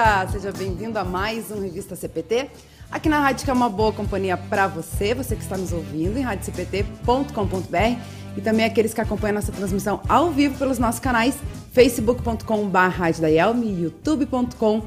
dia, seja bem-vindo a mais um Revista CPT. Aqui na rádio que é uma boa companhia para você, você que está nos ouvindo em radiocpt.com.br e também aqueles que acompanham nossa transmissão ao vivo pelos nossos canais facebook.com.br e youtube.com.br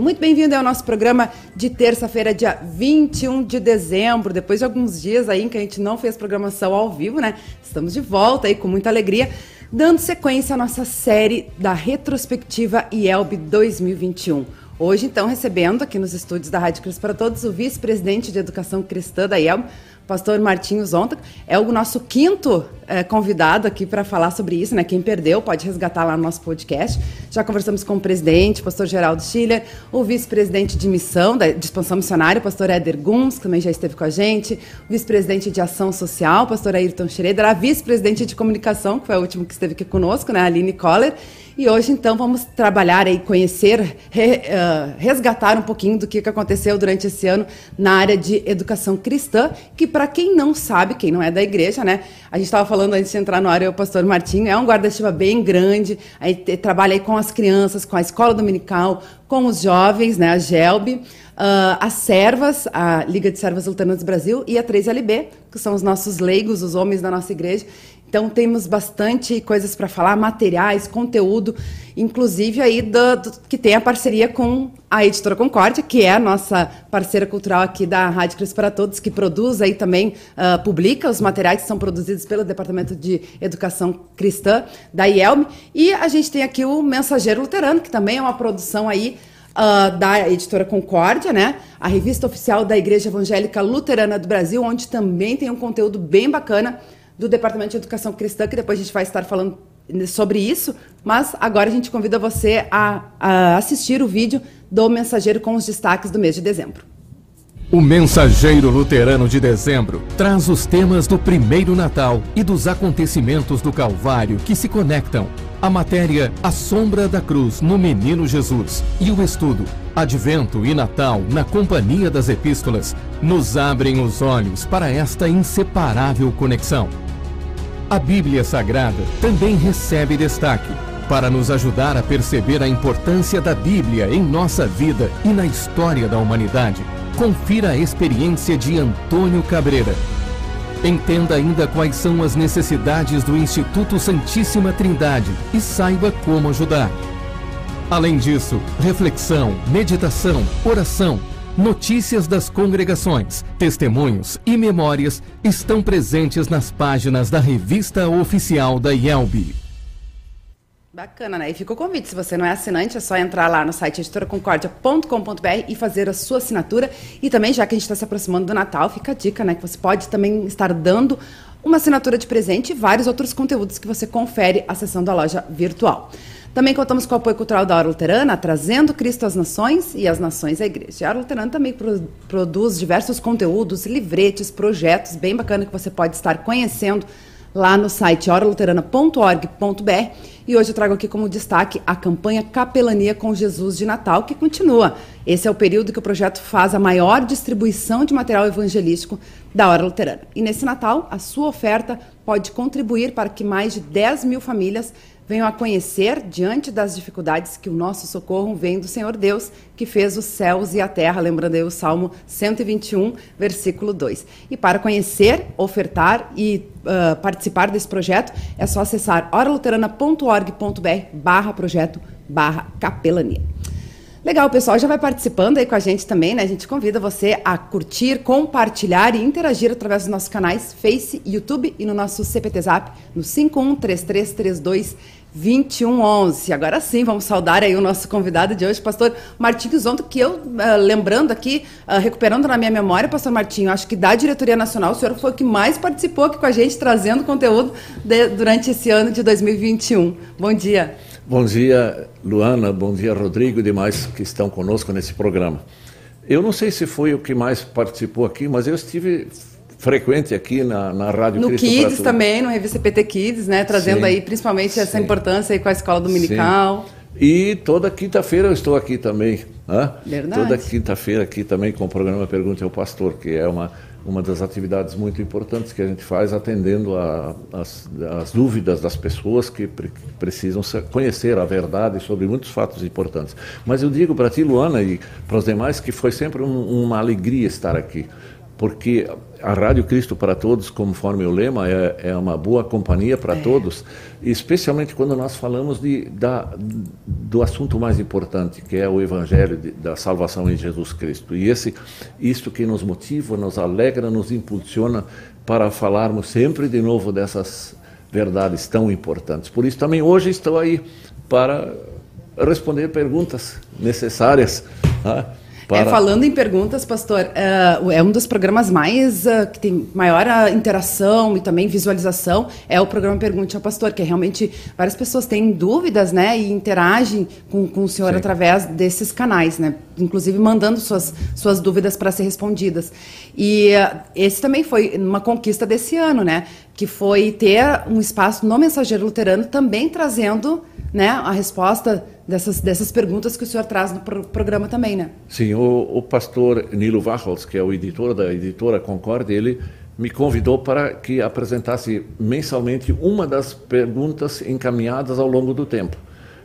Muito bem-vindo ao nosso programa de terça-feira, dia 21 de dezembro. Depois de alguns dias aí em que a gente não fez programação ao vivo, né? Estamos de volta aí com muita alegria dando sequência à nossa série da retrospectiva IELB 2021. Hoje, então, recebendo aqui nos estúdios da Rádio Cristo para Todos o vice-presidente de Educação Cristã da IELB, pastor Martinho Zonta. É o nosso quinto é, convidado aqui para falar sobre isso, né? Quem perdeu pode resgatar lá no nosso podcast. Já conversamos com o presidente, pastor Geraldo Schiller, o vice-presidente de missão, da expansão missionária, pastor Éder Guns, que também já esteve com a gente, o vice-presidente de ação social, pastor Ayrton Schroeder, a vice-presidente de comunicação, que foi a última que esteve aqui conosco, né? A Aline Coller. E hoje, então, vamos trabalhar e conhecer, re, uh, resgatar um pouquinho do que aconteceu durante esse ano na área de educação cristã, que para quem não sabe, quem não é da igreja, né? A gente estava falando antes de entrar no área, o pastor Martinho é um guarda-chuva bem grande, aí trabalha aí com as crianças, com a escola dominical, com os jovens, né? A GELB, uh, as servas, a Liga de Servas Luteranas do Brasil e a 3LB, que são os nossos leigos, os homens da nossa igreja. Então temos bastante coisas para falar, materiais, conteúdo, inclusive aí do, do, que tem a parceria com a Editora Concórdia, que é a nossa parceira cultural aqui da Rádio Cristo para Todos, que produz aí também, uh, publica os materiais que são produzidos pelo Departamento de Educação Cristã da IELM. E a gente tem aqui o Mensageiro Luterano, que também é uma produção aí Uh, da editora Concórdia, né? A revista oficial da Igreja Evangélica Luterana do Brasil, onde também tem um conteúdo bem bacana do Departamento de Educação Cristã, que depois a gente vai estar falando sobre isso, mas agora a gente convida você a, a assistir o vídeo do Mensageiro com os destaques do mês de dezembro. O Mensageiro Luterano de Dezembro traz os temas do primeiro Natal e dos acontecimentos do Calvário que se conectam. A matéria A Sombra da Cruz no Menino Jesus e o estudo Advento e Natal na Companhia das Epístolas nos abrem os olhos para esta inseparável conexão. A Bíblia Sagrada também recebe destaque para nos ajudar a perceber a importância da Bíblia em nossa vida e na história da humanidade. Confira a experiência de Antônio Cabreira. Entenda ainda quais são as necessidades do Instituto Santíssima Trindade e saiba como ajudar. Além disso, reflexão, meditação, oração Notícias das congregações, testemunhos e memórias estão presentes nas páginas da revista oficial da IELB. Bacana, né? E fica o convite. Se você não é assinante, é só entrar lá no site editoraconcordia.com.br e fazer a sua assinatura. E também, já que a gente está se aproximando do Natal, fica a dica, né? Que você pode também estar dando uma assinatura de presente e vários outros conteúdos que você confere acessando a loja virtual. Também contamos com o apoio cultural da Hora Luterana, trazendo Cristo às nações e as nações à igreja. A Hora Luterana também pro, produz diversos conteúdos, livretes, projetos bem bacana que você pode estar conhecendo lá no site oraluterana.org.br. E hoje eu trago aqui como destaque a campanha Capelania com Jesus de Natal, que continua. Esse é o período que o projeto faz a maior distribuição de material evangelístico da Hora Luterana. E nesse Natal, a sua oferta pode contribuir para que mais de 10 mil famílias venham a conhecer diante das dificuldades que o nosso socorro vem do Senhor Deus, que fez os céus e a terra, lembrando aí o Salmo 121, versículo 2. E para conhecer, ofertar e uh, participar desse projeto, é só acessar oraluterana.org.br barra projeto barra capelania. Legal, o pessoal já vai participando aí com a gente também, né? A gente convida você a curtir, compartilhar e interagir através dos nossos canais Face, YouTube e no nosso CPT Zap no 513332 2111. Agora sim, vamos saudar aí o nosso convidado de hoje, pastor Martinho Zonto, que eu, uh, lembrando aqui, uh, recuperando na minha memória, pastor Martinho, acho que da Diretoria Nacional, o senhor foi o que mais participou aqui com a gente, trazendo conteúdo de, durante esse ano de 2021. Bom dia. Bom dia, Luana, bom dia, Rodrigo e demais que estão conosco nesse programa. Eu não sei se foi o que mais participou aqui, mas eu estive frequente aqui na, na Rádio No Cristo Kids também, no Revista PT Kids, né? Trazendo sim, aí principalmente essa importância aí com a escola dominical. Sim. E toda quinta-feira eu estou aqui também. Né? Verdade. Toda quinta-feira aqui também com o programa Pergunte ao Pastor, que é uma uma das atividades muito importantes que a gente faz atendendo as dúvidas das pessoas que pre precisam conhecer a verdade sobre muitos fatos importantes. Mas eu digo para ti, Luana, e para os demais que foi sempre um, uma alegria estar aqui porque a Rádio Cristo para Todos, conforme o lema, é, é uma boa companhia para é. todos, especialmente quando nós falamos de, da, do assunto mais importante, que é o Evangelho de, da salvação em Jesus Cristo. E esse, isto que nos motiva, nos alegra, nos impulsiona para falarmos sempre de novo dessas verdades tão importantes. Por isso também hoje estou aí para responder perguntas necessárias. Tá? Para... É, falando em perguntas, pastor, uh, é um dos programas mais uh, que tem maior uh, interação e também visualização é o programa Pergunte ao Pastor, que é realmente várias pessoas têm dúvidas, né, e interagem com, com o senhor Sim. através desses canais, né, inclusive mandando suas suas dúvidas para ser respondidas. E esse também foi uma conquista desse ano, né, que foi ter um espaço no Mensageiro Luterano também trazendo, né, a resposta dessas, dessas perguntas que o senhor traz no pro programa também, né? Sim, o, o pastor Nilo Wachholz, que é o editor da editora Concorde, ele me convidou para que apresentasse mensalmente uma das perguntas encaminhadas ao longo do tempo.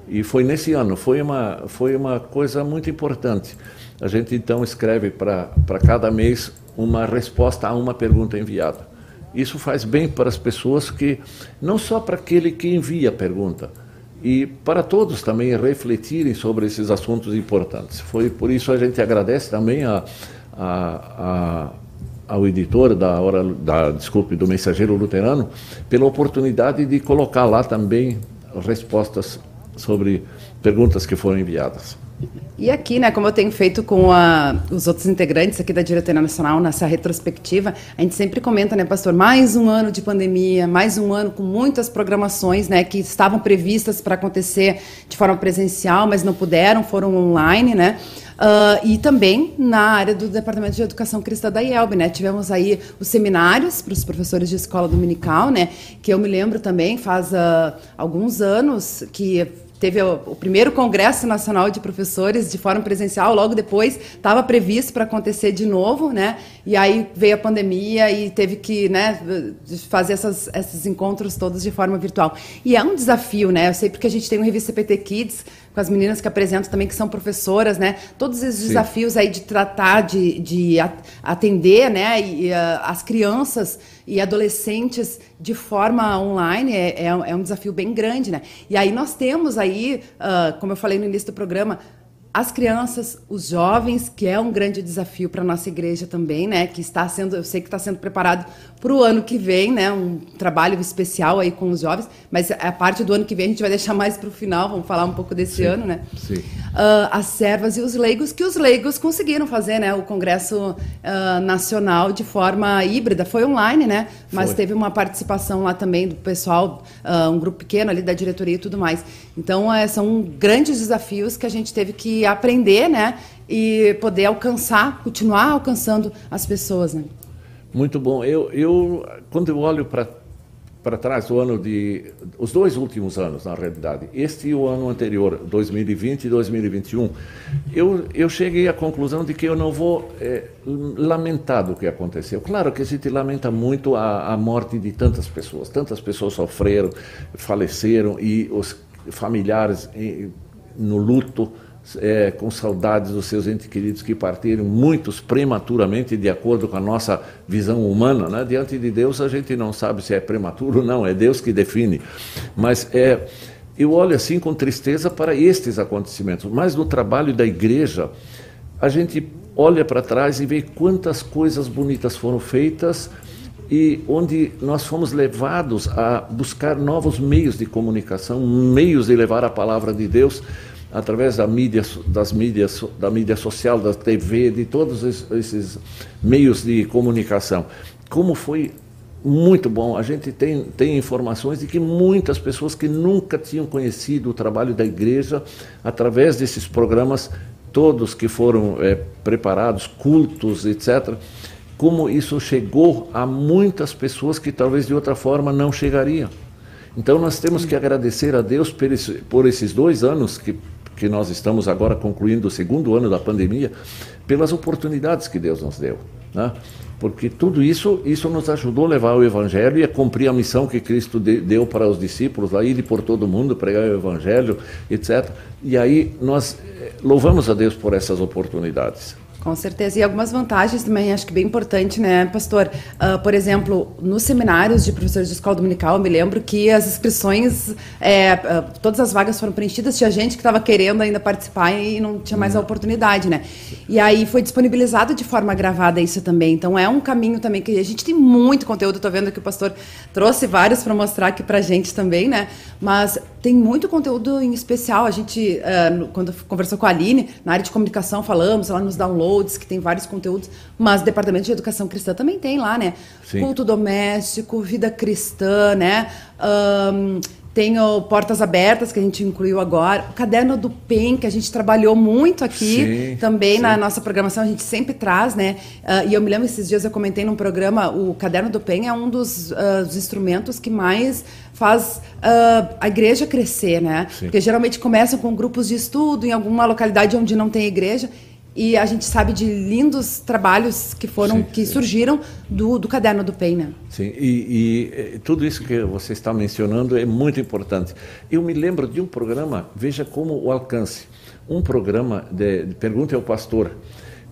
E foi nesse ano, foi uma, foi uma coisa muito importante. A gente então escreve para cada mês uma resposta a uma pergunta enviada. Isso faz bem para as pessoas que, não só para aquele que envia a pergunta, e para todos também refletirem sobre esses assuntos importantes. Foi por isso a gente agradece também a, a, a, ao editor da hora da desculpe do Mensageiro Luterano pela oportunidade de colocar lá também respostas sobre perguntas que foram enviadas. E aqui, né, como eu tenho feito com a, os outros integrantes aqui da Diretoria Nacional nessa retrospectiva, a gente sempre comenta, né, pastor, mais um ano de pandemia, mais um ano com muitas programações, né, que estavam previstas para acontecer de forma presencial, mas não puderam, foram online, né? Uh, e também na área do Departamento de Educação Cristã da IELB, né? Tivemos aí os seminários para os professores de escola dominical, né? Que eu me lembro também, faz uh, alguns anos que teve o, o, primeiro Congresso Nacional de Professores de forma presencial, logo depois estava previsto para acontecer de novo, né? E aí veio a pandemia e teve que né, fazer essas, esses encontros todos de forma virtual. E é um desafio, né? Eu sei porque a gente tem o Revista PT Kids, com as meninas que apresentam também, que são professoras, né? Todos esses Sim. desafios aí de tratar, de, de atender, né? E, uh, as crianças e adolescentes de forma online é, é, é, um desafio bem grande, né? E aí nós temos aí, uh, como eu falei no início do programa, as crianças, os jovens, que é um grande desafio para a nossa igreja também, né? Que está sendo, eu sei que está sendo preparado para o ano que vem, né? Um trabalho especial aí com os jovens, mas a parte do ano que vem a gente vai deixar mais para o final, vamos falar um pouco desse sim, ano, né? Sim. Uh, as servas e os leigos, que os leigos conseguiram fazer, né? O Congresso uh, Nacional de forma híbrida, foi online, né? Mas foi. teve uma participação lá também do pessoal, uh, um grupo pequeno ali da diretoria e tudo mais. Então, é, são grandes desafios que a gente teve que aprender, né? E poder alcançar, continuar alcançando as pessoas, né? Muito bom. Eu, eu quando eu olho para para trás o ano de os dois últimos anos na realidade este e o ano anterior 2020 e 2021 eu eu cheguei à conclusão de que eu não vou é, lamentar do que aconteceu claro que a gente lamenta muito a, a morte de tantas pessoas tantas pessoas sofreram faleceram e os familiares no luto é, com saudades dos seus entes queridos que partiram, muitos prematuramente, de acordo com a nossa visão humana. Né? Diante de Deus, a gente não sabe se é prematuro ou não, é Deus que define. Mas é, eu olho assim com tristeza para estes acontecimentos. Mas no trabalho da igreja, a gente olha para trás e vê quantas coisas bonitas foram feitas e onde nós fomos levados a buscar novos meios de comunicação, meios de levar a palavra de Deus através da mídia, das mídias, da mídia social, da TV, de todos esses meios de comunicação. Como foi muito bom. A gente tem, tem informações de que muitas pessoas que nunca tinham conhecido o trabalho da igreja, através desses programas, todos que foram é, preparados, cultos, etc., como isso chegou a muitas pessoas que talvez de outra forma não chegariam. Então nós temos que agradecer a Deus por, esse, por esses dois anos que que nós estamos agora concluindo o segundo ano da pandemia, pelas oportunidades que Deus nos deu. Né? Porque tudo isso, isso nos ajudou a levar o Evangelho e a cumprir a missão que Cristo deu para os discípulos, lá ir por todo mundo, pregar o Evangelho, etc. E aí nós eh, louvamos a Deus por essas oportunidades. Com certeza. E algumas vantagens também, acho que bem importante, né, pastor? Uh, por exemplo, nos seminários de professores de escola dominical, eu me lembro que as inscrições, é, uh, todas as vagas foram preenchidas, tinha gente que estava querendo ainda participar e não tinha mais a uhum. oportunidade, né? E aí foi disponibilizado de forma gravada isso também. Então é um caminho também que a gente tem muito conteúdo, estou vendo que o pastor trouxe vários para mostrar aqui para a gente também, né? Mas tem muito conteúdo em especial. A gente, uh, quando conversou com a Aline, na área de comunicação, falamos, ela nos downloads, que tem vários conteúdos, mas o Departamento de Educação Cristã também tem lá, né? Sim. Culto doméstico, vida cristã, né? Um, tem o Portas Abertas, que a gente incluiu agora. O Caderno do PEN, que a gente trabalhou muito aqui sim, também sim. na nossa programação, a gente sempre traz, né? Uh, e eu me lembro, esses dias eu comentei num programa, o Caderno do PEN é um dos, uh, dos instrumentos que mais faz uh, a igreja crescer, né? Sim. Porque geralmente começam com grupos de estudo em alguma localidade onde não tem igreja e a gente sabe de lindos trabalhos que foram sim, que sim. surgiram do, do caderno do PEN, né? Sim, e, e, tudo isso que você está mencionando é muito importante. Eu me lembro de um programa, veja como o alcance, um programa de, de Pergunta ao Pastor,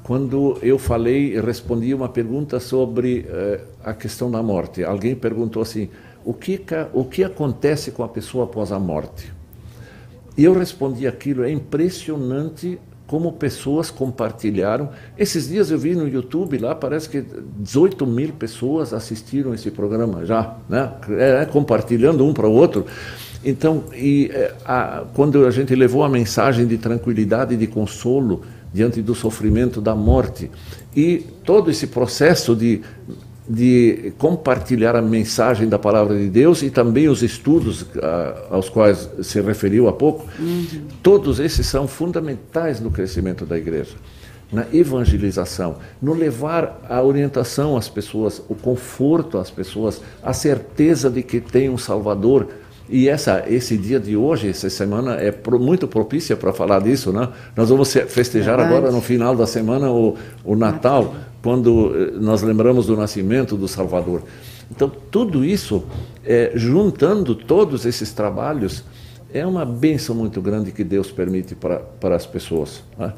quando eu falei, respondi uma pergunta sobre uh, a questão da morte. Alguém perguntou assim, o que, o que acontece com a pessoa após a morte? E eu respondi aquilo, é impressionante como pessoas compartilharam. Esses dias eu vi no YouTube lá, parece que 18 mil pessoas assistiram esse programa já, né? É, é compartilhando um para o outro. Então, e, é, a, quando a gente levou a mensagem de tranquilidade e de consolo diante do sofrimento da morte, e todo esse processo de de compartilhar a mensagem da palavra de Deus e também os estudos uh, aos quais se referiu há pouco, uhum. todos esses são fundamentais no crescimento da igreja, na evangelização, no levar a orientação às pessoas, o conforto às pessoas, a certeza de que tem um Salvador. E essa, esse dia de hoje, essa semana, é pro, muito propícia para falar disso. Né? Nós vamos festejar Verdade. agora, no final da semana, o, o Natal. Natal quando eh, nós lembramos do nascimento do Salvador. Então, tudo isso, é, juntando todos esses trabalhos, é uma bênção muito grande que Deus permite para, para as pessoas. Né?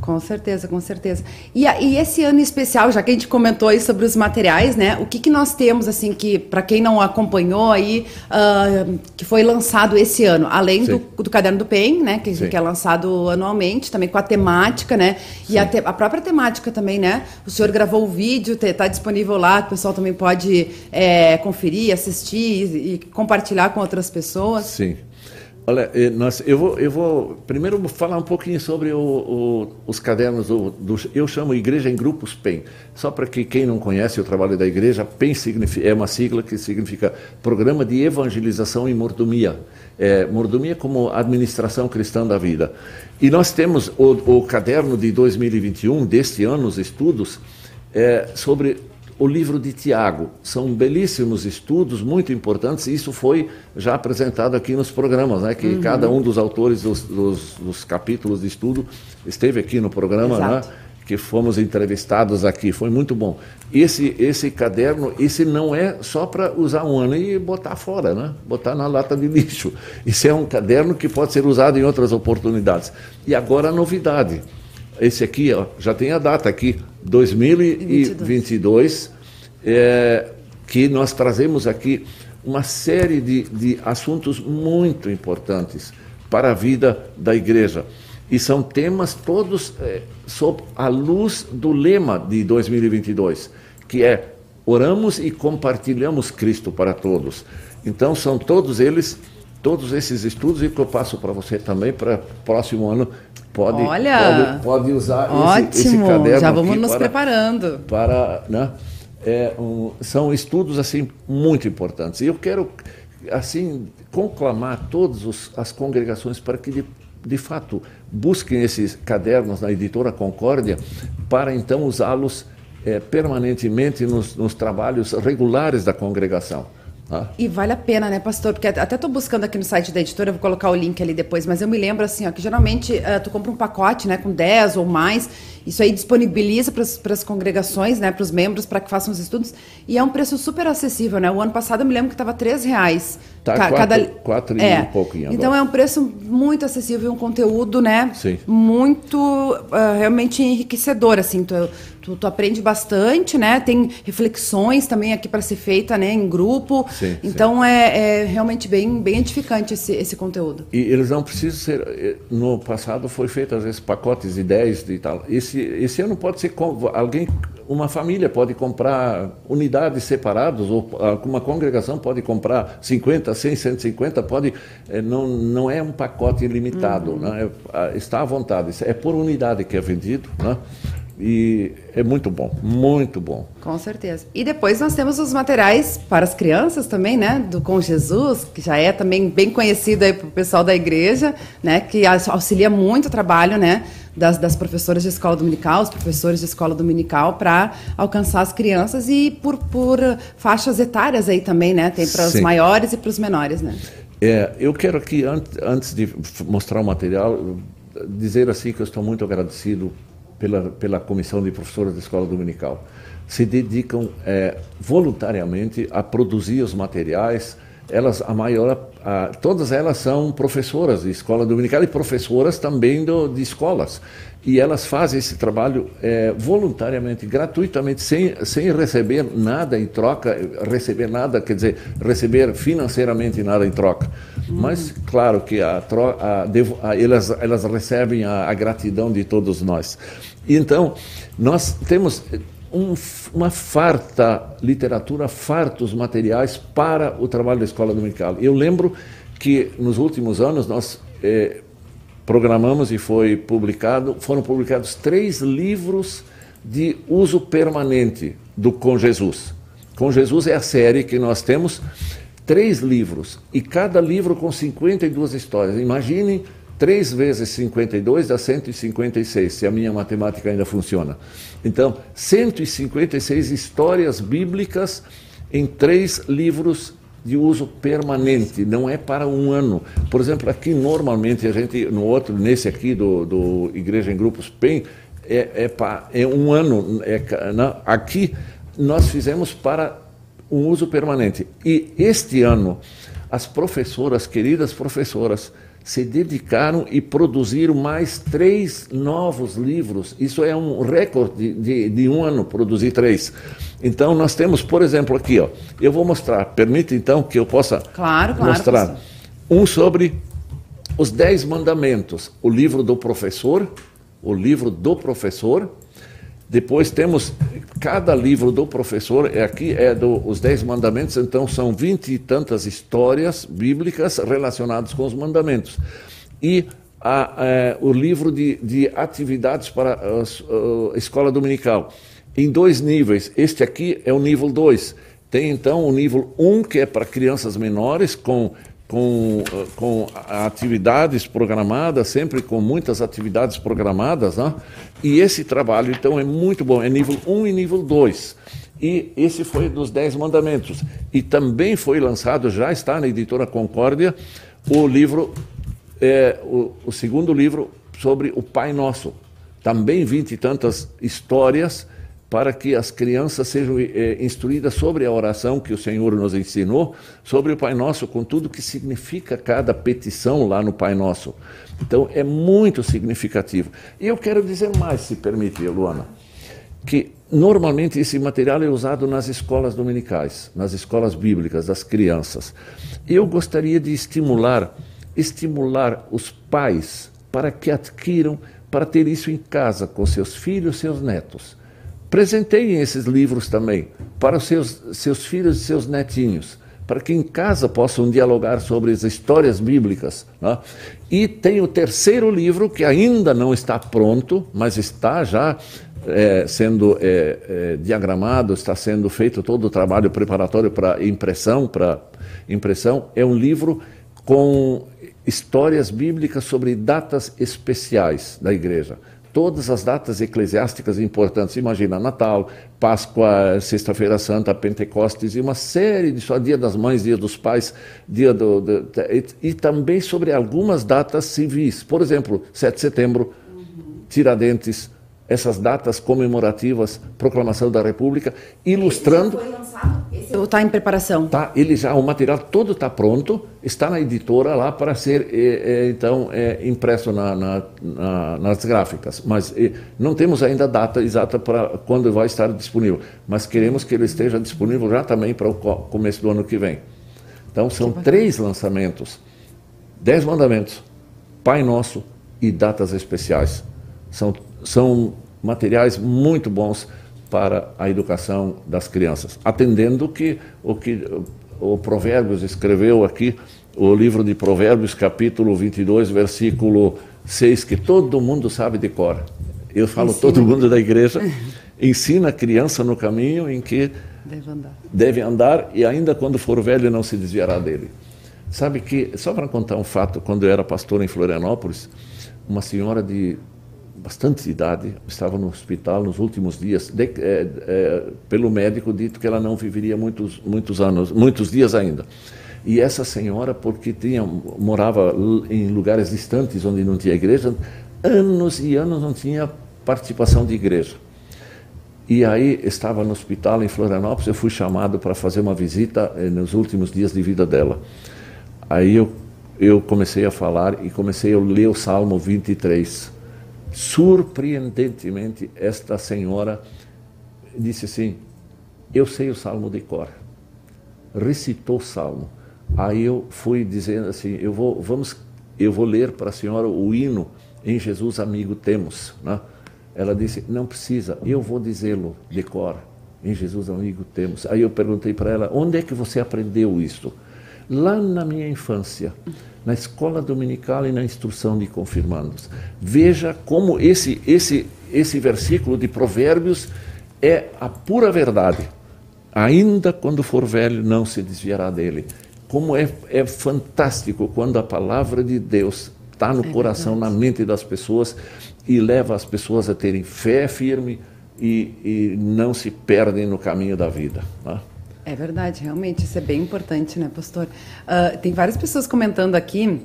Com certeza, com certeza. E, e, esse ano especial, já que a gente comentou aí sobre os materiais, né? O que, que nós temos, assim, que para quem não acompanhou aí, uh, que foi lançado esse ano, além do, do, Caderno do PEN, né? Que, que, é lançado anualmente, também com a temática, né? E a, te, a, própria temática também, né? O senhor gravou o vídeo, está disponível lá, o pessoal também pode é, conferir, assistir e, e compartilhar com outras pessoas. Sim. Olha, eh, nós, eu, vou, eu vou primeiro falar um pouquinho sobre o, o, os cadernos, do, do, eu chamo Igreja em Grupos PEN, só para que quem não conhece o trabalho da igreja, PEN é uma sigla que significa Programa de Evangelização e Mordomia, é, mordomia como administração cristã da vida. E nós temos o, o caderno de 2021, deste ano, os estudos, é, sobre o livro de Tiago. São belíssimos estudos, muito importantes, e isso foi já apresentado aqui nos programas, né? que uhum. cada um dos autores dos, dos, dos, capítulos de estudo esteve aqui no programa, né? que fomos entrevistados aqui, foi muito bom. Esse, esse caderno, esse não é só para usar um ano e botar fora, né? botar na lata de lixo. Isso é um caderno que pode ser usado em outras oportunidades. E agora a novidade esse aqui, ó, já tem a data aqui, 2022, é, que nós trazemos aqui uma série de, de assuntos muito importantes para a vida da igreja. E são temas todos é, sob a luz do lema de 2022, que é oramos e compartilhamos Cristo para todos. Então são todos eles, todos esses estudos e que eu passo para você também para próximo ano pode, Olha, pode, pode usar ótimo, esse, esse caderno. Já vamos nos para, preparando. Para, né, é, um, são estudos assim muito importantes. E eu quero assim conclamar todas as congregações para que de, de fato busquem esses cadernos na editora Concórdia para então usá-los é, permanentemente nos, nos trabalhos regulares da congregação. Ah. E vale a pena, né, pastor? Porque até estou buscando aqui no site da editora, vou colocar o link ali depois, mas eu me lembro assim, ó, que geralmente uh, tu compra um pacote, né, com 10 ou mais, isso aí disponibiliza para as congregações, né, para os membros, para que façam os estudos, e é um preço super acessível, né? O ano passado eu me lembro que estava R$ reais. Tá, ca, quatro, cada quatro e é. um agora. Então é um preço muito acessível, um conteúdo, né, Sim. muito uh, realmente enriquecedor, assim, tu, tu, tu, aprende bastante, né? Tem reflexões também aqui para ser feita, né, em grupo. Sim, então sim. É, é realmente bem, bem edificante esse, esse conteúdo. E eles não precisam ser. eh, No passado foi feito às vezes pacotes de 10 e tal. Esse, esse ano pode ser alguém, uma família pode comprar unidades separadas ou uma congregação pode comprar 50, 100, 150, pode. eh, Não, não é um pacote ilimitado, Uhum. né? É- está à vontade. É por unidade que é vendido, né? E é muito bom, muito bom. Com certeza. E depois nós temos os materiais para as crianças também, né? Do Com Jesus, que já é também bem conhecido aí para o pessoal da igreja, né? Que aux- auxilia muito o trabalho, né? Das, das professoras de escola dominical, os professores de escola dominical, para alcançar as crianças e por, por faixas etárias aí também, né? Tem para os maiores e para os menores, né? É, eu quero aqui, an- antes de mostrar o material, dizer assim que eu estou muito agradecido pela, pela comissão de professores da escola dominical. Se dedicam é, voluntariamente a produzir os materiais. Elas, a maior, a, todas elas são professoras de escola dominical e professoras também do, de escolas. E elas fazem esse trabalho é, voluntariamente, gratuitamente, sem, sem receber nada em troca, receber nada, quer dizer, receber financeiramente nada em troca. Mas, claro que a, a, elas, elas recebem a, a gratidão de todos nós. Então, nós temos um, uma farta literatura, fartos materiais para o trabalho da escola dominical. Eu lembro que nos últimos anos nós eh, programamos e foi publicado, foram publicados três livros de uso permanente do Com Jesus. Com Jesus é a série que nós temos, três livros, e cada livro com 52 histórias. Imaginem 3 vezes 52 dá 156, se a minha matemática ainda funciona. Então, 156 histórias bíblicas em três livros de uso permanente, não é para um ano. Por exemplo, aqui normalmente a gente, no outro, nesse aqui do, do Igreja em Grupos PEN, é, é, pa- é um ano. É, na- aqui nós fizemos para um uso permanente. E este ano, as professoras, queridas professoras, se dedicaram e produziram mais três novos livros. Isso é um recorde de, de um ano, produzir três. Então, nós temos, por exemplo, aqui, ó, eu vou mostrar, permite então que eu possa Claro, claro, mostrar pastor. um sobre os Dez Mandamentos, o livro do professor, o livro do professor. Depois temos cada livro do professor, é aqui é do, os Dez Mandamentos, então são vinte e tantas histórias bíblicas relacionadas com os mandamentos. E a, é, o livro de, de atividades para a, a escola dominical, em dois níveis. Este aqui é o nível 2. Tem então o nível 1, um, que é para crianças menores, com com, com atividades programadas, sempre com muitas atividades programadas, né? e esse trabalho, então, é muito bom, é nível 1 e nível 2. E esse foi dos Dez Mandamentos. E também foi lançado, já está na editora Concórdia, o livro, é, o, o segundo livro sobre o Pai Nosso. Também vinte e tantas histórias para que as crianças sejam eh, instruídas sobre a oração que o Senhor nos ensinou, sobre o Pai Nosso, com tudo que significa cada petição lá no Pai Nosso. Então, é muito significativo. E eu quero dizer mais, se permite, Luana, que normalmente esse material é usado nas escolas dominicais, nas escolas bíblicas das crianças. Eu gostaria de estimular, estimular os pais para que adquiram, para ter isso em casa com seus filhos, seus netos. Presenteiem esses livros também para os seus, seus filhos e seus netinhos, para que em casa possam dialogar sobre as histórias bíblicas. né? E tem o terceiro livro, que ainda não está pronto, mas está já eh, sendo eh, eh, diagramado, está sendo feito todo o trabalho preparatório para impressão, para impressão. É um livro com histórias bíblicas sobre datas especiais da igreja todas as datas eclesiásticas importantes. Imagina Natal, Páscoa, Sexta-feira Santa, Pentecostes e uma série de só Dia das Mães, Dia dos Pais, Dia do, do e, e, também sobre algumas datas civis. Por exemplo, 7 de setembro, Tiradentes, essas datas comemorativas, proclamação da República, ilustrando. Esse foi lançado? Esse está em preparação? Tá, ele já, o material todo está pronto, está na editora lá para ser é, é, então é, impresso na, na, na, nas gráficas, mas não temos ainda a data exata para quando vai estar disponível, mas queremos que ele esteja disponível já também para o começo do ano que vem. Então são três lançamentos: Dez Mandamentos, Pai Nosso e datas especiais. São, são materiais muito bons para a educação das crianças, atendendo que o que o Provérbios escreveu aqui, o livro de Provérbios, capítulo 22, versículo 6, que todo mundo sabe de cor. Eu falo ensina. todo mundo da igreja, ensina a criança no caminho em que deve andar. deve andar e ainda quando for velho não se desviará dele. Sabe que, só para contar um fato, quando eu era pastor em Florianópolis, uma senhora de bastante idade, estava no hospital nos últimos dias, de, é, é, pelo médico dito que ela não viveria muitos, muitos anos, muitos dias ainda. E essa senhora, porque tinha, morava em lugares distantes onde não tinha igreja, anos e anos não tinha participação de igreja. E aí estava no hospital em Florianópolis, eu fui chamado para fazer uma visita eh, nos últimos dias de vida dela. Aí eu, eu comecei a falar e comecei a ler o Salmo 23 Surpreendentemente, esta senhora disse assim: Eu sei o salmo de cor. Recitou o salmo. Aí eu fui dizendo assim: Eu vou, vamos, eu vou ler para a senhora o hino em Jesus amigo temos. Né? Ela disse: Não precisa, eu vou dizê-lo de cor. Em Jesus amigo temos. Aí eu perguntei para ela: Onde é que você aprendeu isso? Lá na minha infância na escola dominical e na instrução de confirmandos. Veja como esse, esse, esse versículo de Provérbios é a pura verdade. Ainda quando for velho, não se desviará dele. Como é, é fantástico quando a palavra de Deus está no é coração, verdade. na mente das pessoas e leva as pessoas a terem fé firme e, e não se perdem no caminho da vida. Né? É verdade, realmente, isso é bem importante, né, pastor? Uh, tem várias pessoas comentando aqui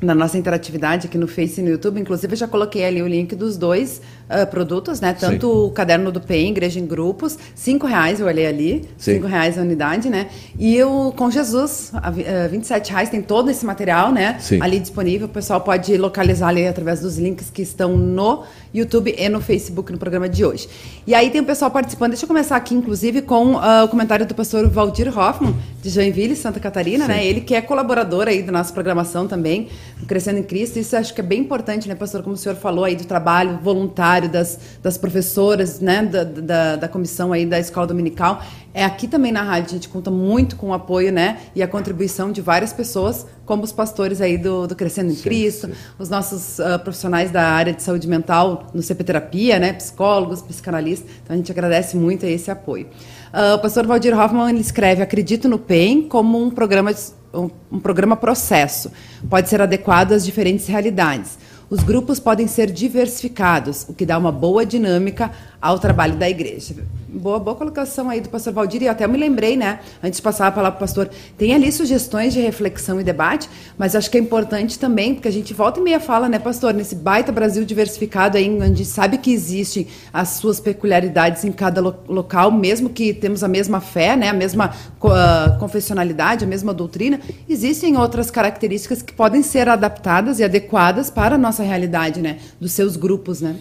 na nossa interatividade aqui no Face e no YouTube. Inclusive, eu já coloquei ali o link dos dois uh, produtos, né? Tanto Sim. o caderno do PEN, Igreja em Grupos, cinco reais, eu olhei ali, Sim. cinco reais a unidade, né? E o Com Jesus, a, uh, 27 reais, tem todo esse material, né? Sim. Ali disponível. O pessoal pode localizar ali através dos links que estão no YouTube e no Facebook no programa de hoje. E aí tem o pessoal participando. Deixa eu começar aqui, inclusive, com uh, o comentário do pastor Valdir Hoffman, de Joinville, Santa Catarina, né? Ele que é colaborador aí da nossa programação também, Crescendo em Cristo. Isso acho que é bem importante, né, pastor? Como o senhor falou aí do trabalho voluntário das, das professoras, né, da, da, da comissão aí da escola dominical. É aqui também na rádio, a gente conta muito com o apoio, né, e a contribuição de várias pessoas, como os pastores aí do, do Crescendo em sim, Cristo, sim. os nossos uh, profissionais da área de saúde mental no CP Terapia, né, psicólogos, psicanalistas. Então a gente agradece muito esse apoio. Uh, o pastor Valdir Hoffman ele escreve: Acredito no PEN como um programa, um, um programa processo. Pode ser adequado às diferentes realidades. Os grupos podem ser diversificados, o que dá uma boa dinâmica ao trabalho da igreja. Boa, boa colocação aí do pastor Valdir, e até me lembrei, né, antes de passar a palavra para o pastor, tem ali sugestões de reflexão e debate, mas acho que é importante também, porque a gente volta e meia fala, né, pastor, nesse baita Brasil diversificado aí, onde sabe que existem as suas peculiaridades em cada lo local, mesmo que temos a mesma fé, né, a mesma uh, confessionalidade, a mesma doutrina, existem outras características que podem ser adaptadas e adequadas para a nossa realidade, né, dos seus grupos, né.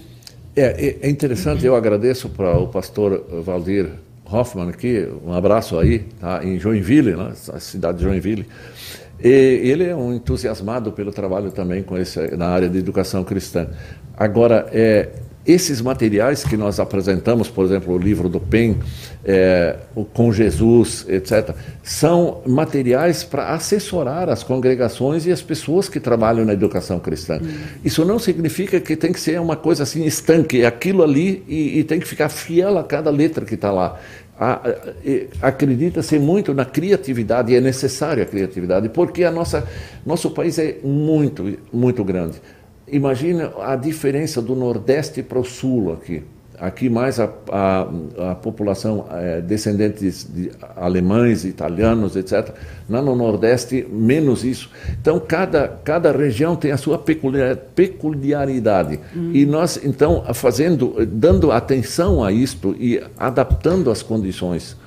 É, é interessante, eu agradeço para o pastor Valdir Hoffman aqui, um abraço aí, tá, em Joinville, né, a cidade de Joinville. E ele é um entusiasmado pelo trabalho também com esse, na área de educação cristã. Agora, é, esses materiais que nós apresentamos, por exemplo, o livro do PEN, é, o Com Jesus, etc., são materiais para assessorar as congregações e as pessoas que trabalham na educação cristã. Uhum. Isso não significa que tem que ser uma coisa assim estanque, é aquilo ali e, e tem que ficar fiel a cada letra que está lá. Acredita-se muito na criatividade e é necessária a criatividade, porque a nossa, nosso país é muito, muito grande imagina a diferença do Nordeste para o Sul aqui. Aqui mais a, a, a população é, descendentes de alemães, italianos, etc. Lá no Nordeste, menos isso. Então, cada, cada região tem a sua peculiar, peculiaridade. Hum. E nós, então, fazendo, dando atenção a isto e adaptando as condições,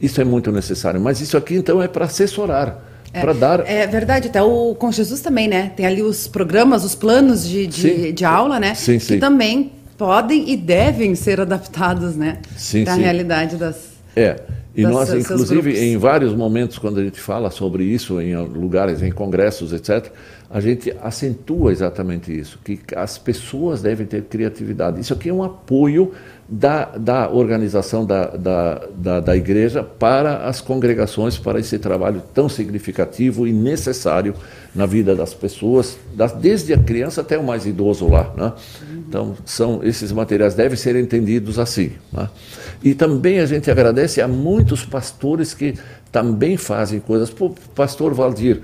isso é muito necessário. Mas isso aqui, então, é para assessorar. É, para dar. É verdade, até o com Jesus também, né? Tem ali os programas, os planos de, de, de aula, né? Sim, que sim. também podem e devem ser adaptados, né? Sim, da sim. realidade das. É. E das nós, inclusive, grupos. em vários momentos, quando a gente fala sobre isso, em lugares, em congressos, etc., a gente acentua exatamente isso, que as pessoas devem ter criatividade. Isso aqui é um apoio da, da organização da, da, da, da igreja para as congregações, para esse trabalho tão significativo e necessário na vida das pessoas, das- desde a criança até o mais idoso lá. Né? Então, são, esses materiais devem ser entendidos assim. né? E também a gente agradece a muitos pastores que também fazem coisas. Pô, pastor Valdir,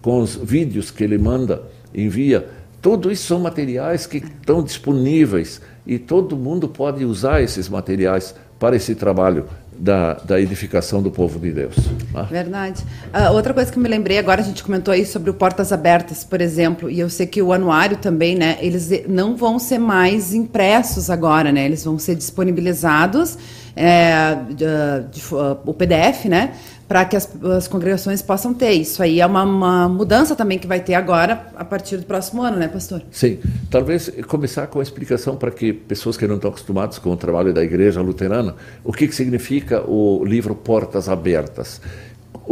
com os vídeos que ele manda, envia, tudo isso são materiais que estão disponíveis e todo mundo pode usar esses materiais para esse trabalho da, da edificação do povo de Deus. né? Verdade. Ah, outra coisa que me lembrei agora, a gente comentou aí sobre o Portas Abertas, por exemplo, e eu sei que o anuário também, né? Eles não vão ser mais impressos agora, né? Eles vão ser disponibilizados, é, de- de- o PDF, né? Para que as, as congregações possam ter. Isso aí é uma, uma mudança também que vai ter agora, a partir do próximo ano, né, pastor? Sim, talvez começar com a explicação para que pessoas que não estão acostumadas com o trabalho da igreja luterana, o que, que significa o livro Portas Abertas.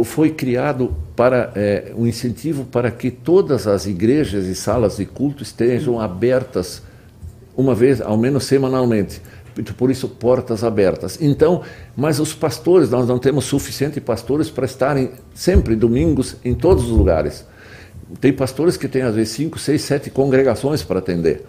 Foi criado para é, um incentivo para que todas as igrejas e salas de culto estejam abertas uma vez, ao menos semanalmente. Por isso, portas abertas. Então, mas os pastores, nós não temos suficiente pastores para estarem sempre domingos em todos os lugares. Tem pastores que têm, às vezes, cinco, seis, sete congregações para atender.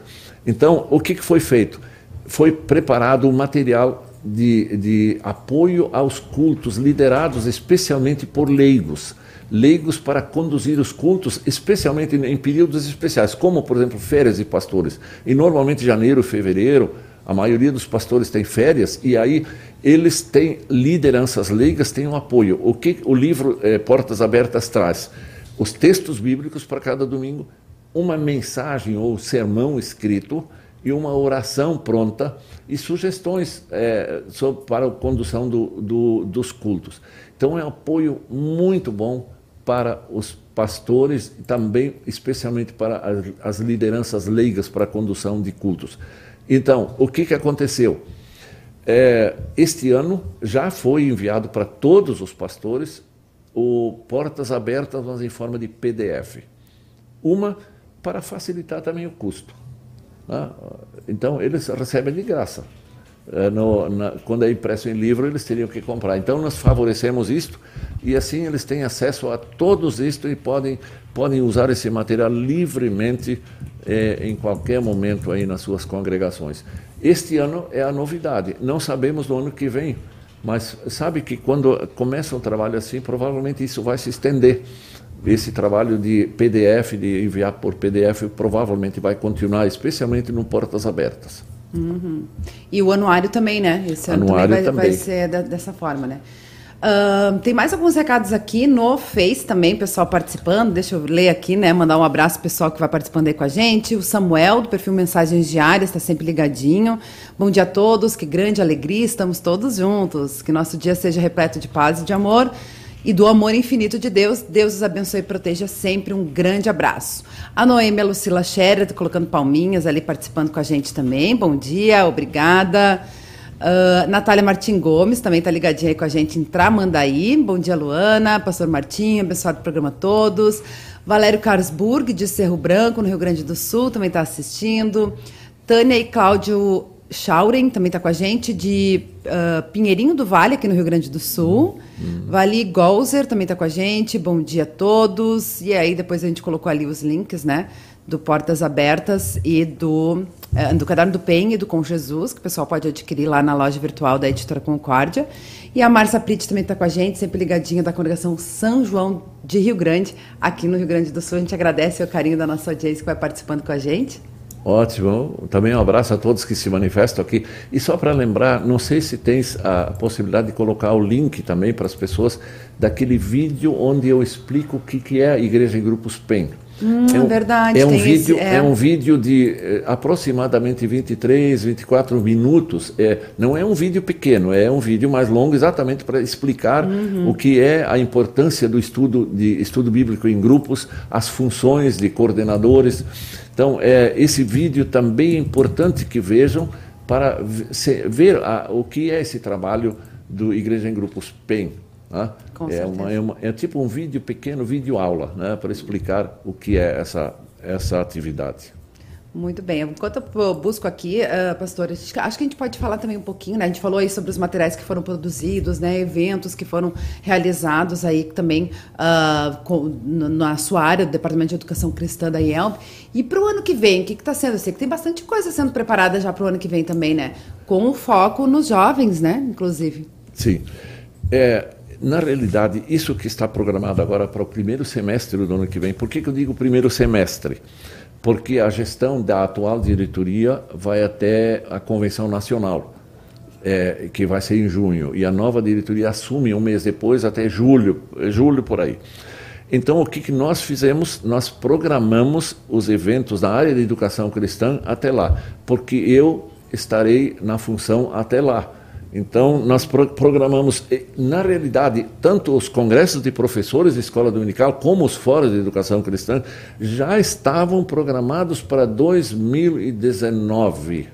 Então, o que, que foi feito? Foi preparado um material de, de apoio aos cultos, liderados especialmente por leigos. Leigos para conduzir os cultos, especialmente em períodos especiais, como, por exemplo, férias de pastores. E normalmente janeiro, fevereiro, a maioria dos pastores tem férias e aí eles têm lideranças leigas, têm um apoio. O que o livro eh, Portas Abertas traz? Os textos bíblicos para cada domingo, uma mensagem ou sermão escrito e uma oração pronta e sugestões eh, sobre, para a condução do, do, dos cultos. Então é um apoio muito bom para os pastores e também especialmente para as, as lideranças leigas para a condução de cultos. Então, o que, que aconteceu? É, este ano já foi enviado para todos os pastores o Portas Abertas, mas em forma de PDF. Uma para facilitar também o custo. né? Então, eles recebem de graça. É, no- na- quando é impresso em livro, eles teriam que comprar. Então, nós favorecemos isto e assim eles têm acesso a todos isto e podem, podem usar esse material livremente eh, em qualquer momento aí nas suas congregações. Este ano é a novidade. Não sabemos no ano que vem, mas sabe que quando começa um trabalho assim, provavelmente isso vai se estender. Esse trabalho de PDF, de enviar por PDF, provavelmente vai continuar, especialmente no Portas Abertas. E o anuário também, né? Esse ano Anuário também vai, vai também. ser da- dessa forma, né? Ahn, tem mais alguns recados aqui no Face também, pessoal participando. Deixa eu ler aqui, né? Mandar um abraço pessoal que vai participando aí com a gente. O Samuel, do perfil Mensagens Diárias, está sempre ligadinho. Bom dia a todos, que grande alegria, estamos todos juntos. Que nosso dia seja repleto de paz e de amor e do amor infinito de Deus. Deus os abençoe e proteja sempre. Um grande abraço. A Noêmia Lucila Scherer, colocando palminhas ali, participando com a gente também. Bom dia, obrigada. Ah, Natália Martim Gomes também está ligadinha aí com a gente em Tramandaí. Bom dia, Luana. Pastor Martim, abençoado programa a todos. Valério Carlsburg, de Cerro Branco, no Rio Grande do Sul, também está assistindo. Tânia e Cláudio Schauren também está com a gente, de ah, Pinheirinho do Vale, aqui no Rio Grande do Sul. Vali Golzer também está com a gente. Bom dia a todos. E aí, depois a gente colocou ali os links, né? Do Portas Abertas e do, eh, do Caderno do PEN e do Com Jesus, que o pessoal pode adquirir lá na loja virtual da Editora Concórdia. E a Marcia Pritt também está com a gente, sempre ligadinha da congregação São João de Rio Grande, aqui no Rio Grande do Sul. A gente agradece o carinho da nossa audiência que vai participando com a gente. Ótimo. Também um abraço a todos que se manifestam aqui. E só para lembrar, não sei se tens a possibilidade de colocar o link também para as pessoas daquele vídeo onde eu explico o que, que é a Igreja em Grupos PEN. Hum, é um, verdade. É um, vídeo, esse, é... é... um vídeo de eh, aproximadamente 23, 24 minutos. É, não é um vídeo pequeno, é um vídeo mais longo, exatamente para explicar uhum. o que é a importância do estudo, de estudo bíblico em grupos, as funções de coordenadores. Então, é, esse vídeo também é importante que vejam para ver a, o que é esse trabalho do Igreja em Grupos PEN. Né? É, uma, é, uma, é, tipo um vídeo pequeno, vídeo aula, né? para explicar o que é essa, essa atividade. Muito bem. Enquanto eu busco aqui, uh, pastor, acho que a gente pode falar também um pouquinho, né? A gente falou aí sobre os materiais que foram produzidos, né? Eventos que foram realizados aí também uh, com, na sua área do Departamento de Educação Cristã da IELB. E para o ano que vem, o que está sendo? Eu sei que tem bastante coisa sendo preparada já para o ano que vem também, né? Com o foco nos jovens, né? Inclusive. Sim. É, na realidade, isso que está programado agora para o primeiro semestre do ano que vem, por que, que eu digo primeiro semestre? porque a gestão da atual diretoria vai até a convenção nacional, é, que vai ser em junho, e a nova diretoria assume um mês depois, até julho, julho por aí. Então, o que, que nós fizemos? Nós programamos os eventos da área de educação cristã até lá, porque eu estarei na função até lá. Então, nós programamos, na realidade, tanto os congressos de professores de escola dominical como os fóruns de educação cristã já estavam programados para 2019.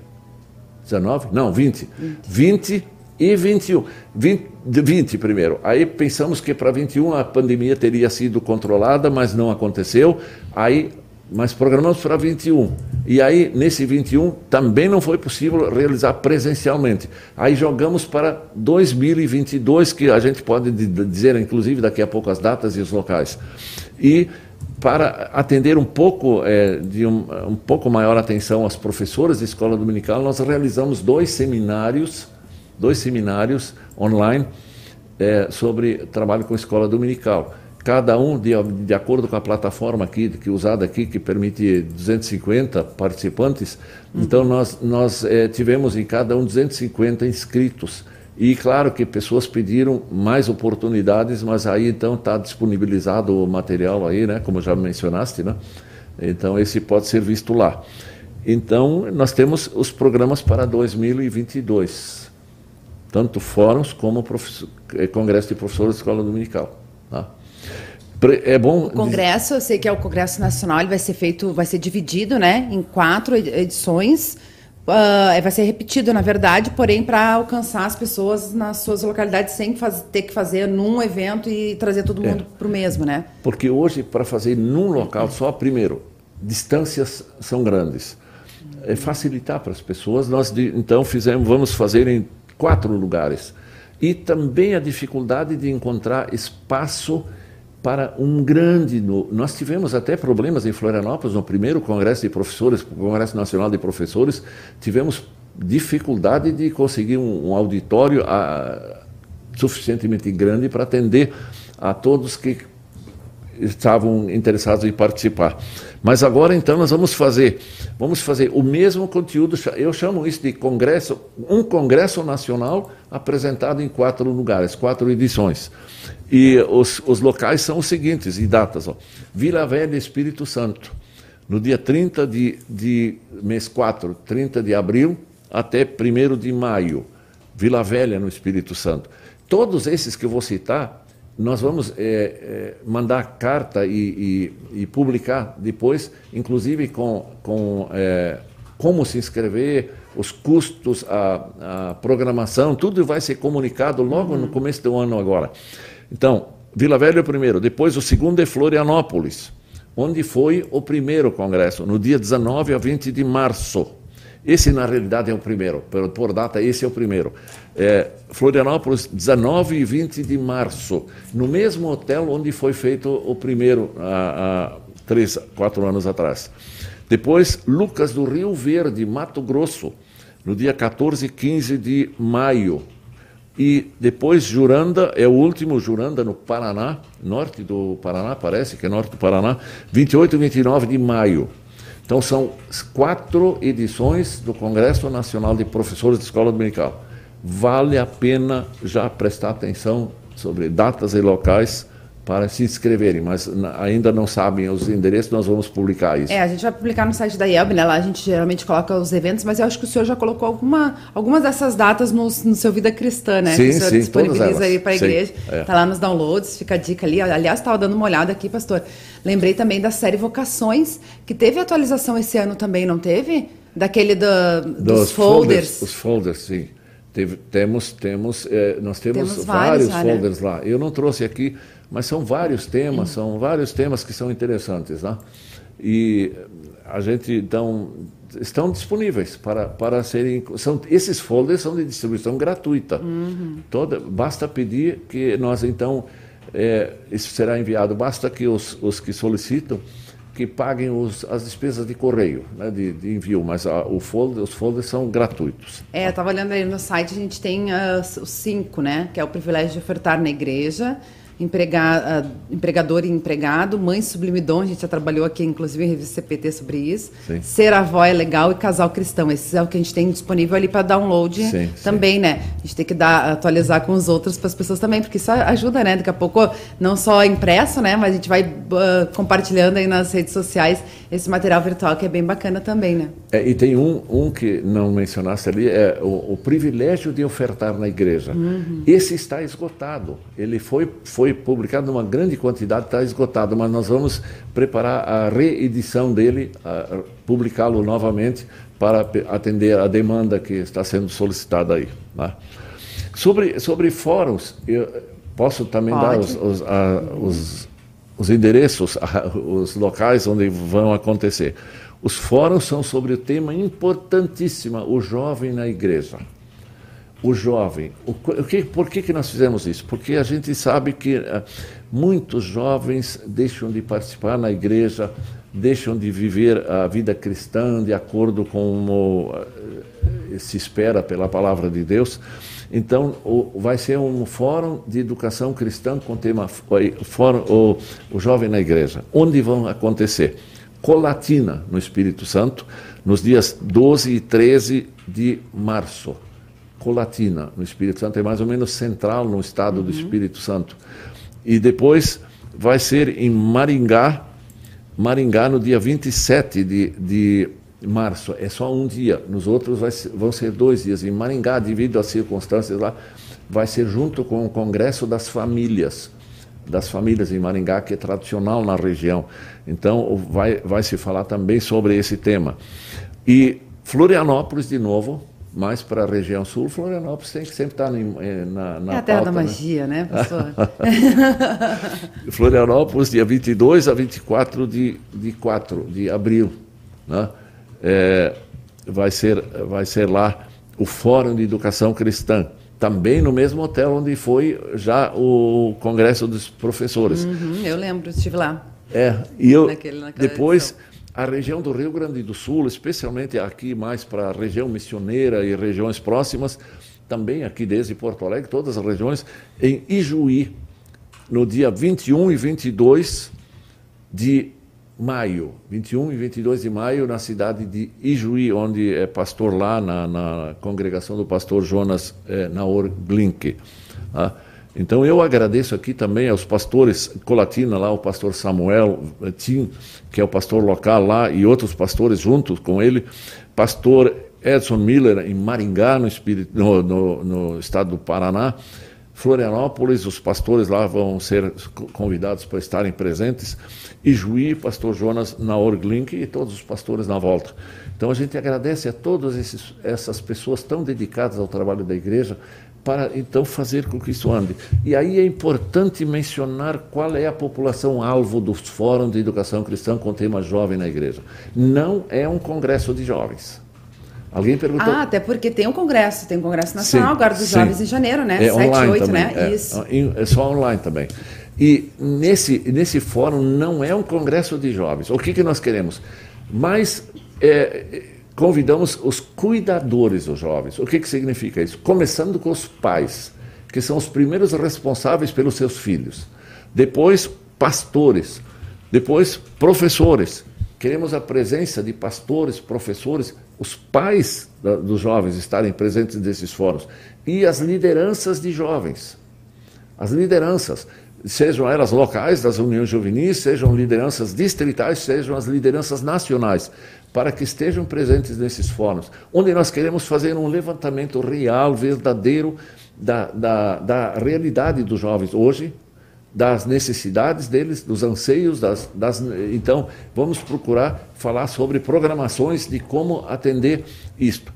19? Não, 20. 20, 20 e 21. 20, 20 primeiro. Aí pensamos que para 21 a pandemia teria sido controlada, mas não aconteceu. Aí mas programamos para 21. E aí, nesse 21, também não foi possível realizar presencialmente. Aí jogamos para 2022, que a gente pode dizer, inclusive, daqui a pouco as datas e os locais. E para atender um pouco é, de um, um pouco maior atenção às professoras de escola dominical, nós realizamos dois seminários, dois seminários online é, sobre trabalho com escola dominical cada um de, de acordo com a plataforma aqui que usada aqui que permite 250 participantes uhum. então nós nós é, tivemos em cada um 250 inscritos e claro que pessoas pediram mais oportunidades mas aí então está disponibilizado o material aí né como já mencionaste né então esse pode ser visto lá então nós temos os programas para 2022 tanto fóruns como eh, congresso de professores de escola dominical tá? É bom. O Congresso, eu sei que é o Congresso Nacional, ele vai ser feito, vai ser dividido, né, em quatro edições. Uh, vai ser repetido, na verdade, porém para alcançar as pessoas nas suas localidades sem faz, ter que fazer num evento e trazer todo mundo é. para o mesmo, né? Porque hoje, para fazer num local só, primeiro, distâncias são grandes. É facilitar para as pessoas. Nós, então, fizemos, vamos fazer em quatro lugares. E também a dificuldade de encontrar espaço para um grande. Nós tivemos até problemas em Florianópolis, no primeiro Congresso de Professores, Congresso Nacional de Professores, tivemos dificuldade de conseguir um, um auditório a, ah, suficientemente grande para atender a todos que estavam interessados em participar. Mas agora então nós vamos fazer, vamos fazer o mesmo conteúdo, eu chamo isso de congresso, um congresso nacional apresentado em quatro lugares, quatro edições. E os, os locais são os seguintes, e datas. Ó. Vila Velha Espírito Santo, no dia 30 de, de mês 4, 30 de abril, até 1 de maio. Vila Velha, no Espírito Santo. Todos esses que eu vou citar, nós vamos é, é, mandar carta e, e, e, publicar depois, inclusive com, com é, como se inscrever, os custos, a, a, programação, tudo vai ser comunicado logo uhum. no começo do ano agora. Então, Vila Velha é o primeiro, depois o segundo é Florianópolis, onde foi o primeiro congresso, no dia 19 a 20 de março. Esse, na realidade, é o primeiro, por, data, esse é o primeiro. É, Florianópolis, 19 e 20 de março, no mesmo hotel onde foi feito o primeiro, há, há três, quatro anos atrás. Depois, Lucas do Rio Verde, Mato Grosso, no dia 14 e 15 de maio. E depois Juranda, é o último Juranda no Paraná, norte do Paraná, parece que é norte do Paraná, 28 e 29 de maio. Então são quatro edições do Congresso Nacional de Professores de Escola Dominical. Vale a pena já prestar atenção sobre datas e locais para se inscreverem, mas ainda não sabem os endereços, nós vamos publicar isso. É, a gente vai publicar no site da IELB, né? Lá a gente geralmente coloca os eventos, mas eu acho que o senhor já colocou alguma, algumas dessas datas no, no seu Vida Cristã, né? Sim, que o senhor sim, disponibiliza aí para a igreja. Está é. lá nos downloads, fica a dica ali. Aliás, estava dando uma olhada aqui, pastor. Lembrei também da série Vocações, que teve atualização esse ano também, não teve? Daquele do, dos, dos folders. folders. Os folders, sim. Teve, temos, temos, é, nós temos, temos vários, vários folders lá. Eu não trouxe aqui mas são vários temas, são vários temas que são interessantes, né? E a gente então estão disponíveis para, para serem são esses folders são de distribuição gratuita. Uhum. Toda basta pedir que nós então é, isso será enviado. Basta que os, os que solicitam que paguem os, as despesas de correio, né, de, de envio, mas a, o folder, os folders são gratuitos. É, eu estava olhando aí no site, a gente tem uh, os cinco, né, que é o privilégio de ofertar na igreja, empregado, uh, empregador e empregado, mãe sublimidon, a gente já trabalhou aqui, inclusive, em revista CPT sobre isso. Sim. Ser avó é legal e casal cristão. Esse é o que a gente tem disponível ali para download sim, também, sim. né? A gente tem que dar, atualizar com os outros para as pessoas também, porque isso ajuda, né? Daqui a pouco, não só impresso, né? Mas a gente vai uh, compartilhando aí nas redes sociais esse material virtual que é bem bacana também, né? É, e tem um, um que não mencionaste ali, é o, o privilégio de ofertar na igreja. Uhum. Esse está esgotado. Ele foi, foi publicado numa grande quantidade, está esgotado, mas nós vamos preparar a reedição dele, publicá-lo novamente para atender a demanda que está sendo solicitada aí. Né? Sobre, sobre fóruns, eu posso também Pode. dar os, os, a, os os endereços, os locais onde vão acontecer. Os fóruns são sobre o tema importantíssimo, o jovem na igreja. O jovem. O, que, por que, que nós fizemos isso? Porque a gente sabe que uh, muitos jovens deixam de participar na igreja, deixam de viver a vida cristã de acordo com o uh, se espera pela palavra de Deus então, o, vai ser um fórum de educação cristã com tema fórum, o, o Jovem na Igreja. Onde vão acontecer? Colatina, no Espírito Santo, nos dias 12 e 13 de março. Colatina, no Espírito Santo, é mais ou menos central no estado uhum. do Espírito Santo. E depois vai ser em Maringá, Maringá no dia 27 de, de março é só um dia, nos outros ser, vão ser dois dias. Em Maringá, devido às circunstâncias lá, vai ser junto com o Congresso das Famílias, das famílias em Maringá, que é tradicional na região. Então, vai, vai se falar também sobre esse tema. E Florianópolis, de novo, mais para a região sul, Florianópolis tem que sempre estar eh, na, na É a terra pauta, da né? magia, né, né professor? Florianópolis, dia 22 a 24 de, de 4 de abril, né? é, vai, ser, vai ser lá o Fórum de Educação Cristã, também no mesmo hotel onde foi já o Congresso dos Professores. Uhum, eu lembro, estive lá. É, e eu naquele, depois edição. A região do Rio Grande do Sul, especialmente aqui mais para a região missioneira e regiões próximas, também aqui desde Porto Alegre, todas as regiões, em Ijuí, no dia 21 e 22 de maio, 21 e 22 de maio, na cidade de Ijuí, onde é pastor lá na, na congregação do pastor Jonas é, Naor Glink. Tá? Então eu agradeço aqui também aos pastores Colatina lá, o pastor Samuel Tim, que é o pastor local lá, e outros pastores juntos com ele, pastor Edson Miller em Maringá, no, Espírito, no, no, no estado do Paraná, Florianópolis, os pastores lá vão ser convidados para estarem presentes, e Juí, pastor Jonas Naorglink e todos os pastores na volta. Então a gente agradece a todas essas pessoas tão dedicadas ao trabalho da igreja para então fazer com que isso ande. E aí é importante mencionar qual é a população alvo dos fóruns de educação cristã com tema jovem na igreja. Não é um congresso de jovens. Alguém perguntou. Ah, até porque tem um congresso, tem um congresso nacional sim, agora dos sim. jovens em janeiro, né? É 7, online 8, também, né? É, Isso. É só online também. E nesse, nesse fórum não é um congresso de jovens. O que, que nós queremos? Mas é, convidamos os cuidadores dos jovens. O que, que significa isso? Começando com os pais, que são os primeiros responsáveis pelos seus filhos. Depois, pastores. Depois, professores queremos a presença de pastores, professores, os pais dos jovens estarem presentes nesses fóruns e as lideranças de jovens. As lideranças, sejam elas locais das uniões juvenis, sejam lideranças distritais, sejam as lideranças nacionais, para que estejam presentes nesses fóruns, onde nós queremos fazer um levantamento real, verdadeiro, da, da, da realidade dos jovens hoje, das necessidades deles, dos anseios, das, das, então vamos procurar falar sobre programações de como atender isto.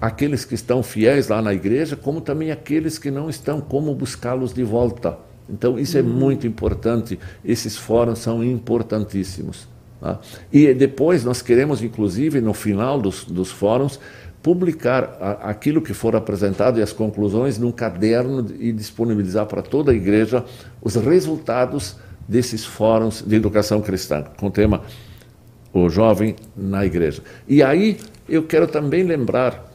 Aqueles que estão fiéis lá na igreja, como também aqueles que não estão, como buscá-los de volta. Então isso é uhum. muito importante, esses fóruns são importantíssimos. Tá? E depois nós queremos, inclusive, no final dos, dos fóruns, publicar a, aquilo que for apresentado e as conclusões num caderno e disponibilizar para toda a igreja os resultados desses fóruns de educação cristã, com o tema O Jovem na Igreja. E aí eu quero também lembrar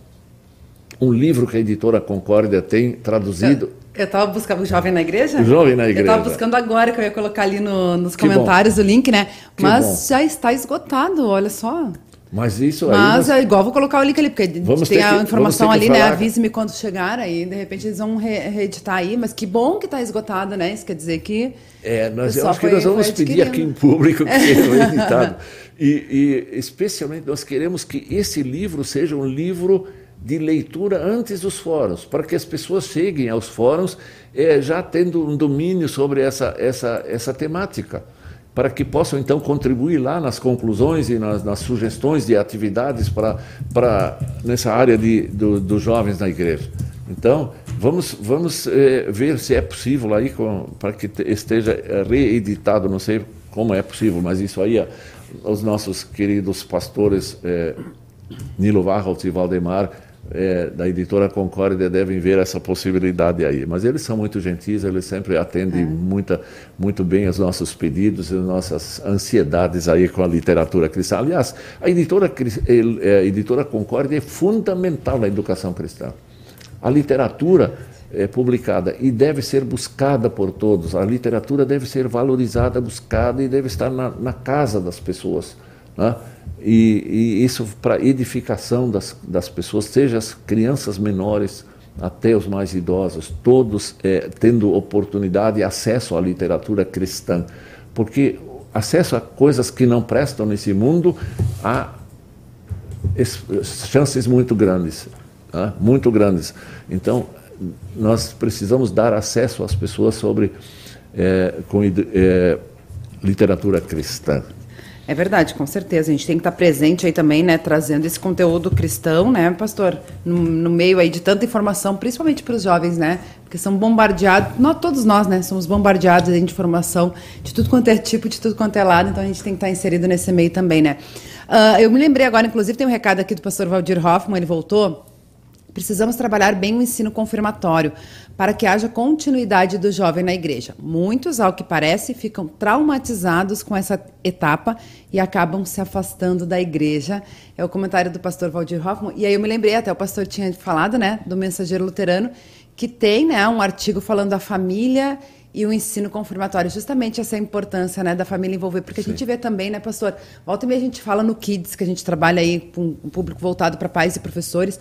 um livro que a editora Concórdia tem traduzido. Eu estava buscando o Jovem na Igreja? Jovem na Igreja. Eu estava buscando agora, que eu ia colocar ali no, nos comentários o link, né? Que Mas bom. já está esgotado, olha só. Mas isso aí. Mas nós... é igual, vou colocar o link ali, porque tem a que, informação ali, né? Avise-me quando chegar, aí de repente eles vão re reeditar aí. Mas que bom que está esgotado, né? Isso quer dizer que. É, nós, eu acho foi, que nós vamos pedir aqui em público que seja editado. E, e, especialmente, nós queremos que esse livro seja um livro de leitura antes dos fóruns, para que as pessoas cheguem aos fóruns é, já tendo um domínio sobre essa, essa, essa temática para que possam então contribuir lá nas conclusões e nas, nas sugestões de atividades para, para nessa área de, do, dos jovens na igreja. Então, vamos, vamos é, ver se é possível aí, com, para que esteja eh, reeditado, não sei como é possível, mas isso aí, os nossos queridos pastores é, Nilo Varros e Valdemar é, da editora Concórdia devem ver essa possibilidade aí. Mas eles são muito gentis, eles sempre atendem é. muita, muito bem os nossos pedidos e as nossas ansiedades aí com a literatura cristã. Aliás, a editora, a editora Concórdia é fundamental na educação cristã. A literatura é publicada e deve ser buscada por todos. A literatura deve ser valorizada, buscada e deve estar na, na casa das pessoas. Né? E, e isso para edificação das, das pessoas, seja as crianças menores até os mais idosos, todos é, tendo oportunidade e acesso à literatura cristã. Porque acesso a coisas que não prestam nesse mundo há chances muito grandes, tá? muito grandes. Então, nós precisamos dar acesso às pessoas sobre é, com é, literatura cristã. É verdade, com certeza. A gente tem que estar presente aí também, né, trazendo esse conteúdo cristão, né, pastor, no, no meio aí de tanta informação, principalmente para os jovens, né, porque são bombardeados, nós, todos nós, né, somos bombardeados de informação de tudo quanto é tipo, de tudo quanto é lado, então a gente tem que estar inserido nesse meio também, né. Uh, eu me lembrei agora, inclusive, tem um recado aqui do pastor Valdir Hoffman, ele voltou, Precisamos trabalhar bem o ensino confirmatório para que haja continuidade do jovem na igreja. Muitos, ao que parece, ficam traumatizados com essa etapa e acabam se afastando da igreja. É o comentário do pastor Valdir Hoffman. E aí eu me lembrei, até o pastor tinha falado, né, do Mensageiro Luterano, que tem né, um artigo falando da família e o ensino confirmatório, justamente essa importância né, da família envolver, porque Sim. a gente vê também, né, pastor, volta e meia a gente fala no Kids, que a gente trabalha aí com um público voltado para pais e professores,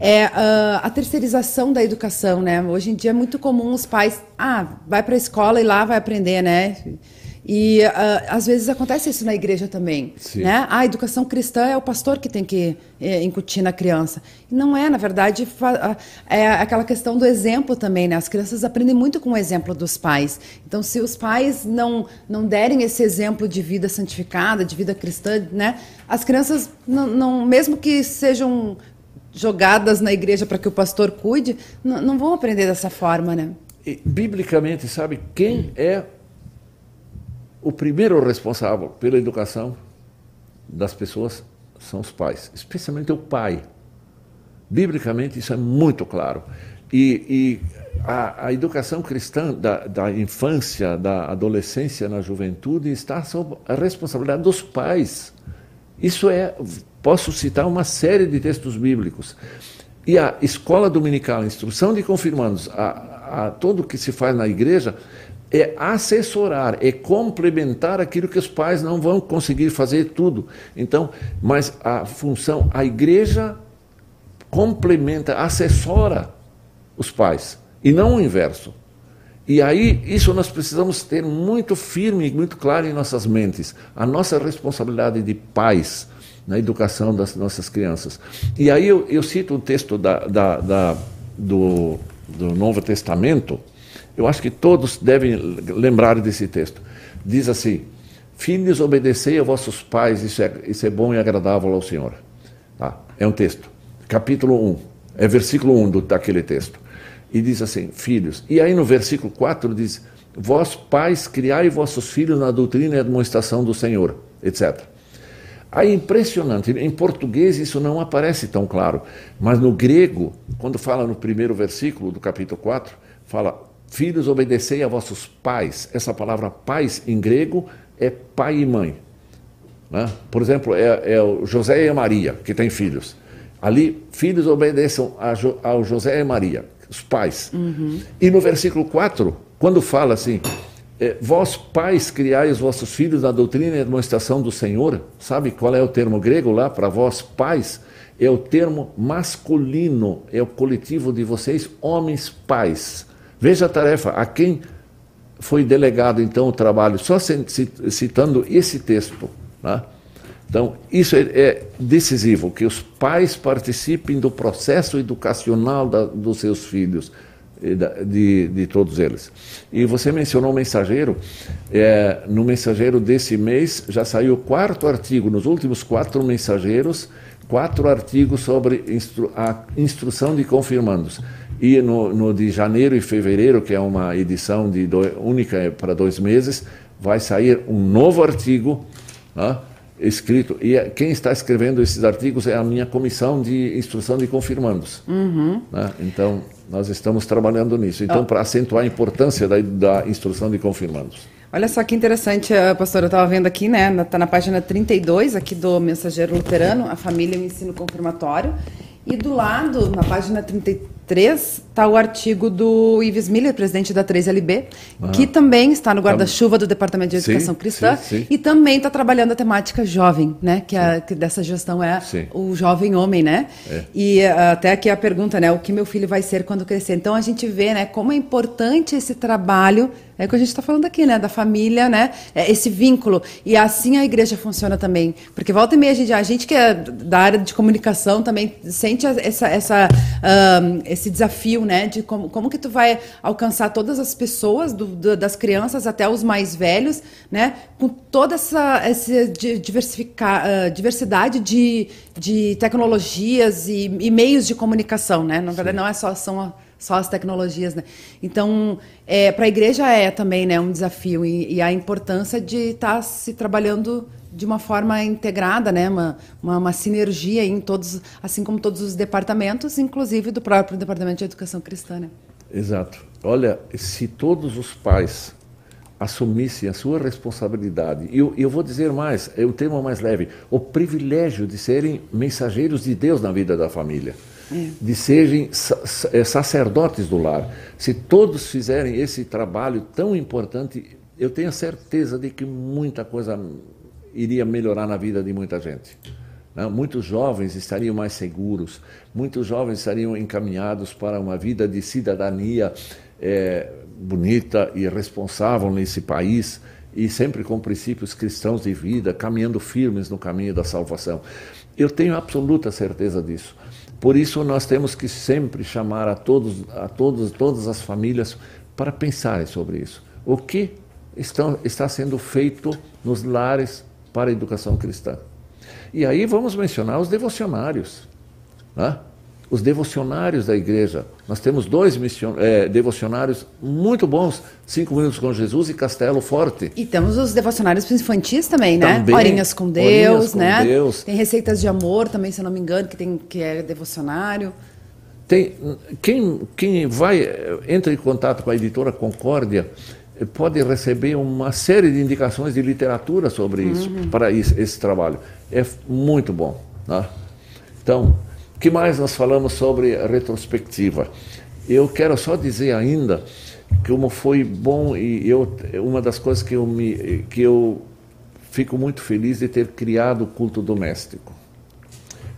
é uh, a terceirização da educação, né? Hoje em dia é muito comum os pais, ah, vai para a escola e lá vai aprender, né? E uh, às vezes acontece isso na igreja também, Sim. né? Ah, a educação cristã é o pastor que tem que é, incutir na criança. Não é, na verdade, é aquela questão do exemplo também, né? As crianças aprendem muito com o exemplo dos pais. Então, se os pais não não derem esse exemplo de vida santificada, de vida cristã, né? As crianças não, não mesmo que sejam jogadas na igreja para que o pastor cuide, não, não vão aprender dessa forma, né? E, biblicamente, sabe quem é o primeiro responsável pela educação das pessoas? São os pais, especialmente o pai. Biblicamente, isso é muito claro. E, e a, a, educação cristã da, da, infância, da adolescência, na juventude, está sob a responsabilidade dos pais. Isso é Posso citar uma série de textos bíblicos. E a escola dominical, a instrução de confirmandos, a, a, tudo que se faz na igreja, é assessorar, é complementar aquilo que os pais não vão conseguir fazer tudo. Então, mas a função, a igreja complementa, assessora os pais, e não o inverso. E aí, isso nós precisamos ter muito firme muito claro em nossas mentes. A nossa responsabilidade de pais na educação das nossas crianças. E aí eu, eu cito um texto da, da, da, do, do Novo Testamento, eu acho que todos devem lembrar desse texto. Diz assim: Filhos, obedecei a vossos pais, isso é, isso é bom e agradável ao Senhor. Tá? É um texto, capítulo 1, é versículo 1 do, daquele texto. E diz assim: Filhos. E aí no versículo 4 diz: Vós, pais, criai vossos filhos na doutrina e administração do Senhor, etc. Aí impressionante, em português isso não aparece tão claro, mas no grego, quando fala no primeiro versículo do capítulo 4, fala Filhos, obedecei a vossos pais. Essa palavra pais em grego é pai e mãe. Né? Por exemplo, é, é, o José e a Maria, que têm filhos. Ali, filhos obedeçam jo, ao José e Maria, os pais. Uhum. E no versículo 4, quando fala assim, é, vós pais criai os vossos filhos na doutrina e demonstração do Senhor, sabe qual é o termo grego lá para vós pais? É o termo masculino, é o coletivo de vocês, homens pais. Veja a tarefa, a quem foi delegado então o trabalho, só citando esse texto. Né? Então, isso é, é, decisivo, que os pais participem do processo educacional da, dos seus filhos, de, de, todos eles. E você mencionou o mensageiro, é, no mensageiro desse mês já saiu o quarto artigo, nos últimos quatro mensageiros, quatro artigos sobre instru a instrução de confirmandos. E no, no, de janeiro e fevereiro, que é uma edição de do, única para dois meses, vai sair um novo artigo né, escrito. E é, quem está escrevendo esses artigos é a minha comissão de instrução de confirmandos. Uhum. Né? Então, nós estamos trabalhando nisso. Então, oh. para acentuar a importância da, da instrução de confirmandos. Olha só que interessante, pastora, eu estava vendo aqui, né? Está na página 32 aqui do Mensageiro Luterano, a família e o ensino confirmatório. E do lado, na página 33, está o artigo do Ives Miller, presidente da 3LB, ah. que também está no guarda-chuva do Departamento de Educação sim, Cristã sim, sim. e também está trabalhando a temática jovem, né? Que, a, que dessa gestão é o jovem homem, né? É. E uh, até aqui a pergunta, né? O que meu filho vai ser quando crescer? Então a gente vê, né? Como é importante esse trabalho é o que a gente está falando aqui, né? Da família, né? É esse vínculo. E assim a igreja funciona também. Porque volta e meia, a gente, a gente que é da área de comunicação também sente essa, essa, um, esse desafio, né? De como, como que tu vai alcançar todas as pessoas, do, do, das crianças até os mais velhos, né? Com toda essa, essa diversificar, uh, diversidade de, de tecnologias e, e, meios de comunicação, né? Na verdade, Sim. não é só são só as tecnologias, né? Então, é, para a igreja é também né, um desafio e, e a importância de estar tá se trabalhando de uma forma integrada, né, uma, uma, uma, sinergia em todos, assim como todos os departamentos, inclusive do próprio Departamento de Educação Cristã. Né? Exato. Olha, se todos os pais assumissem a sua responsabilidade, e eu, eu vou dizer mais, é o tema mais leve, o privilégio de serem mensageiros de Deus na vida da família é. de serem é, sacerdotes do lar. Se todos fizerem esse trabalho tão importante, eu tenho certeza de que muita coisa iria melhorar na vida de muita gente. Né? Muitos jovens estariam mais seguros, muitos jovens estariam encaminhados para uma vida de cidadania é, bonita e responsável nesse país e sempre com princípios cristãos de vida, caminhando firmes no caminho da salvação. Eu tenho absoluta certeza disso. Por isso nós temos que sempre chamar a todos, a todos, todas as famílias para pensarem sobre isso. O que estão, está sendo feito nos lares para a educação cristã? E aí vamos mencionar os devocionários. Né? os devocionários da igreja. Nós temos dois mission, é, devocionários muito bons, Cinco Minutos com Jesus e Castelo Forte. E temos os devocionários infantis também, né? também? Horinhas com Deus, Horinhas com né? Deus. Tem Receitas de Amor também, se eu não me engano, que, tem, que é devocionário. Tem, quem, quem vai, entra em contato com a editora Concórdia, pode receber uma série de indicações de literatura sobre isso, uhum. para isso, esse trabalho. É muito bom. Né? Então, que mais nós falamos sobre retrospectiva? Eu quero só dizer ainda como foi bom e eu uma das coisas que eu me que eu fico muito feliz de ter criado o culto doméstico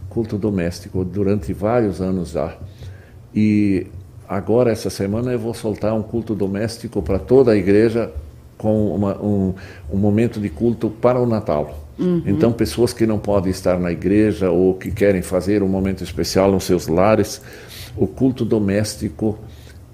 culto doméstico durante vários anos já e agora essa semana eu vou soltar um culto doméstico para toda a igreja com uma, um, um momento de culto para o Natal Uhum. Então, pessoas que não podem estar na igreja ou que querem fazer um momento especial nos seus lares, o culto doméstico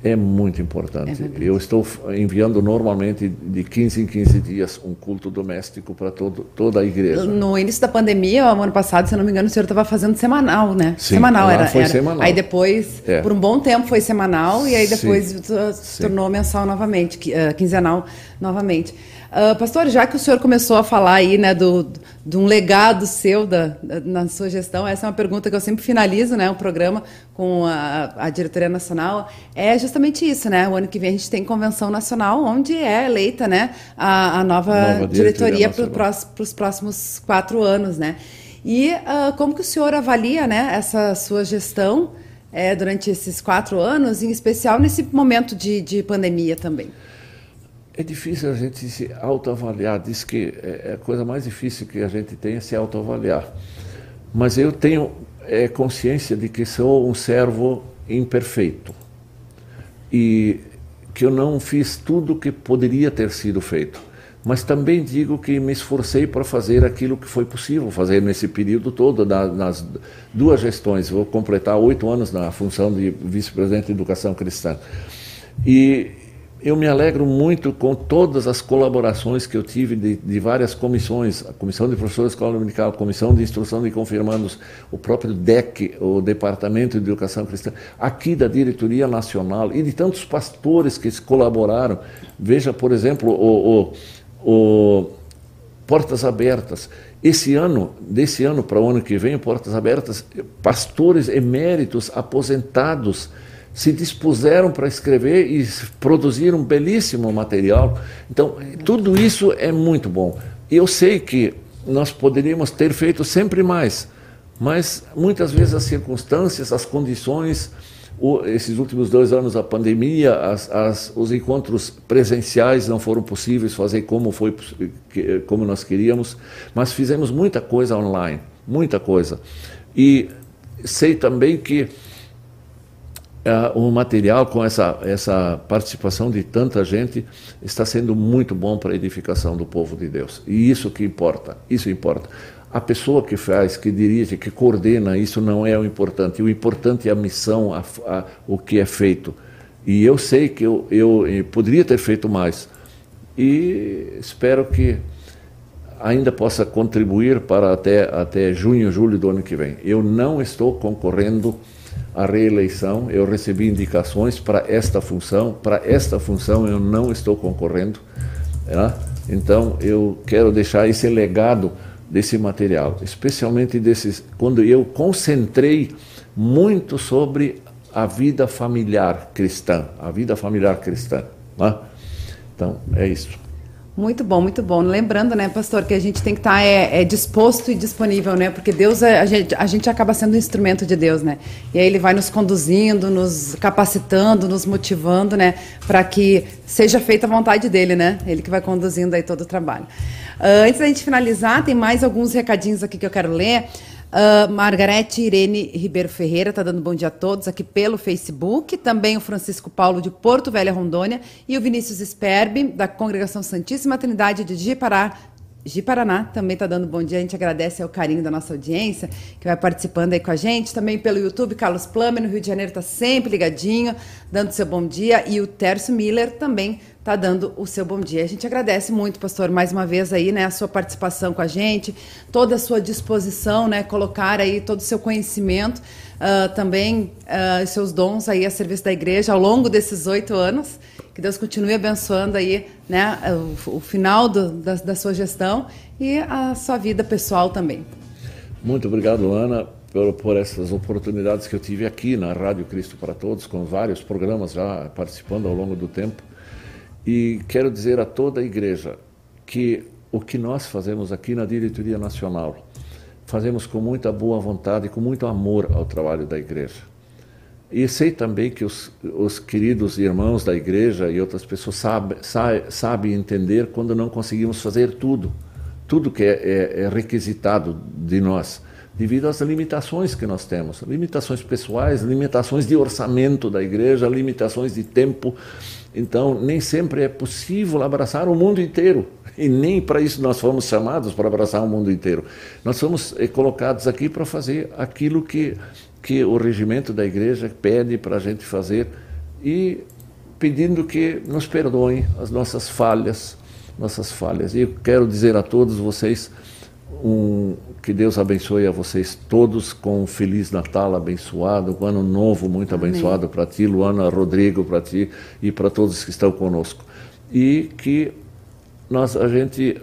é muito importante. É eu estou enviando normalmente de 15 em 15 dias um culto doméstico para toda a igreja. No início da pandemia, o ano passado, se não me engano, o senhor estava fazendo semanal, né? Sim, semanal era, foi era. semanal. Aí depois, é. por um bom tempo foi semanal e aí depois Sim. se tornou mensal novamente, uh, quinzenal novamente. Uh, pastor, já que o senhor começou a falar aí, né, do, de um legado seu da, da, na sua gestão, essa é uma pergunta que eu sempre finalizo, né, o programa com a, a diretoria nacional, é justamente isso, né, o ano que vem a gente tem convenção nacional, onde é eleita, né, a, a nova, nova, diretoria, diretoria para os próximos quatro anos, né, e uh, como que o senhor avalia, né, essa sua gestão é, durante esses quatro anos, em especial nesse momento de, de pandemia também? É difícil a gente se autoavaliar, diz que é, é a coisa mais difícil que a gente tem é se autoavaliar. Mas eu tenho é, consciência de que sou um servo imperfeito e que eu não fiz tudo o que poderia ter sido feito. Mas também digo que me esforcei para fazer aquilo que foi possível fazer nesse período todo, nas duas gestões. Vou completar oito anos na função de vice-presidente de Educação Cristã. E eu me alegro muito com todas as colaborações que eu tive de, de, várias comissões, a Comissão de Professores Escola Dominical, a Comissão de Instrução de Confirmandos, o próprio DEC, o Departamento de Educação Cristã, aqui da Diretoria Nacional e de tantos pastores que colaboraram. Veja, por exemplo, o, o, o Portas Abertas. Esse ano, desse ano para o ano que vem, Portas Abertas, pastores eméritos, aposentados, se dispuseram para escrever e produzir um belíssimo material. Então, tudo isso é muito bom. Eu sei que nós poderíamos ter feito sempre mais, mas muitas vezes as circunstâncias, as condições, o, esses últimos dois anos a pandemia, as, as, os encontros presenciais não foram possíveis fazer como foi como nós queríamos, mas fizemos muita coisa online, muita coisa. E sei também que o material com essa, essa participação de tanta gente está sendo muito bom para a edificação do povo de Deus. E isso que importa, isso importa. A pessoa que faz, que dirige, que coordena, isso não é o importante. O importante é a missão, a, a, o que é feito. E eu sei que eu, eu, eu poderia ter feito mais. E espero que ainda possa contribuir para até, até junho, julho do ano que vem. Eu não estou concorrendo a reeleição, eu recebi indicações para esta função, para esta função eu não estou concorrendo, né? então eu quero deixar esse legado desse material, especialmente desses, quando eu concentrei muito sobre a vida familiar cristã, a vida familiar cristã. Né? Então, é isso. Muito bom, muito bom. Lembrando, né, pastor, que a gente tem que estar tá, é, é, disposto e disponível, né? Porque Deus, é, a gente, a gente acaba sendo um instrumento de Deus, né? E aí Ele vai nos conduzindo, nos capacitando, nos motivando, né? Para que seja feita a vontade dele, né? Ele que vai conduzindo aí todo o trabalho. Uh, antes da gente finalizar, tem mais alguns recadinhos aqui que eu quero ler. Uh, Margarete Irene Ribeiro Ferreira está dando bom dia a todos aqui pelo Facebook. Também o Francisco Paulo de Porto Velho Rondônia e o Vinícius Sperbi, da Congregação Santíssima Trindade de Jipará, Gi também está dando bom dia. A gente agradece o carinho da nossa audiência, que vai participando aí com a gente. Também pelo YouTube, Carlos Plummer, no Rio de Janeiro, está sempre ligadinho, dando seu bom dia. E o Tércio Miller também está dando o seu bom dia. A gente agradece muito, pastor, mais uma vez aí, né, a sua participação com a gente, toda a sua disposição, né, colocar aí todo o seu conhecimento, uh, também uh, seus dons aí a serviço da igreja ao longo desses oito anos. Que Deus continue abençoando aí, né, o, o final do, da, da sua gestão e a sua vida pessoal também. Muito obrigado, Ana, por, por, essas oportunidades que eu tive aqui na Rádio Cristo para Todos, com vários programas já participando ao longo do tempo. E quero dizer a toda a igreja que o que nós fazemos aqui na diretoria nacional, fazemos com muita boa vontade, com muito amor ao trabalho da igreja. E sei também que os, os queridos irmãos da igreja e outras pessoas sabem sabe, sabe entender quando não conseguimos fazer tudo, tudo que é, é, é requisitado de nós, devido às limitações que nós temos limitações pessoais, limitações de orçamento da igreja, limitações de tempo. Então, nem sempre é possível abraçar o mundo inteiro. E nem para isso nós fomos chamados para abraçar o mundo inteiro. Nós fomos eh, colocados aqui para fazer aquilo que que o regimento da igreja pede para a gente fazer e pedindo que nos perdoem as nossas falhas, nossas falhas. E eu quero dizer a todos vocês um, que Deus abençoe a vocês todos com um feliz Natal abençoado, um ano novo muito Amém. abençoado para ti, Luana, Rodrigo, para ti e para todos que estão conosco. E que nós a gente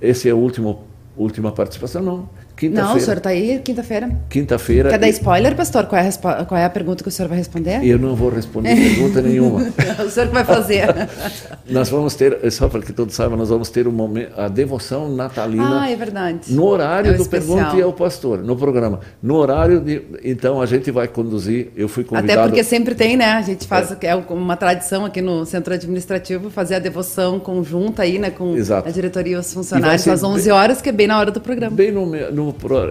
esse é a última última participação não não, o senhor está aí quinta-feira. Quinta-feira. Quer dar spoiler, pastor? Qual é, a, qual é a pergunta que o senhor vai responder? Eu não vou responder pergunta nenhuma. o senhor que vai fazer. nós vamos ter, só para que todos saibam, nós vamos ter um momento, a devoção natalina. Ah, é verdade. No horário é do Pergunte ao Pastor, no programa. No horário de. Então a gente vai conduzir. Eu fui convidado. Até porque sempre tem, né? A gente faz. É, é uma tradição aqui no centro administrativo fazer a devoção conjunta aí, né? Com Exato. a diretoria e os funcionários às 11 bem, horas, que é bem na hora do programa. Bem no, no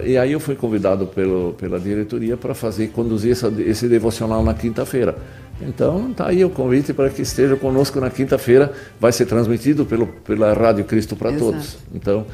e aí eu fui convidado pelo, pela diretoria para fazer conduzir essa, esse devocional na quinta-feira. Então tá aí o convite para que esteja conosco na quinta-feira. Vai ser transmitido pelo, pela Rádio Cristo para todos. Então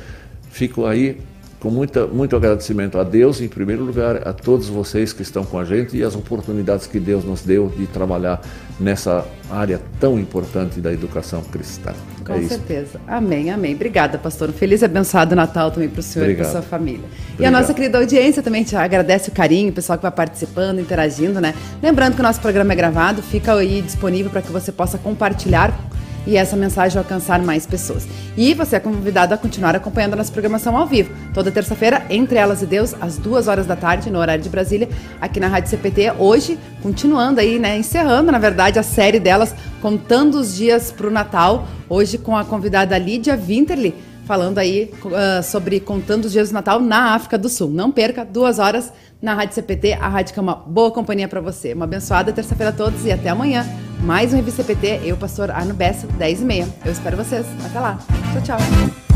fico aí com muita, muito agradecimento a Deus, em primeiro lugar, a todos vocês que estão com a gente e as oportunidades que Deus nos deu de trabalhar nessa área tão importante da educação cristã. Com é certeza. Isso. Amém, amém. Obrigada, pastor. Um feliz e abençoado Natal também para o senhor Obrigado. e para sua família. Obrigado. E a nossa querida audiência também te agradece o carinho, o pessoal que vai participando, interagindo, né? Lembrando que o nosso programa é gravado, fica aí disponível para que você possa compartilhar e essa mensagem alcançar mais pessoas. E você é convidado a continuar acompanhando a nossa programação ao vivo, toda terça-feira, entre elas e Deus, às duas horas da tarde, no horário de Brasília, aqui na Rádio CPT. Hoje, continuando aí, né, encerrando, na verdade, a série delas, contando os dias para o Natal, hoje com a convidada Lídia Winterly, falando aí uh, sobre contando os dias do Natal na África do Sul. Não perca, duas horas na Rádio CPT, a rádio que é uma boa companhia para você. Uma abençoada terça-feira a todos e até amanhã. Mais um Revista CPT, eu, pastor Arno Bessa, 10 e meia. Eu espero vocês. Até lá. Tchau, tchau.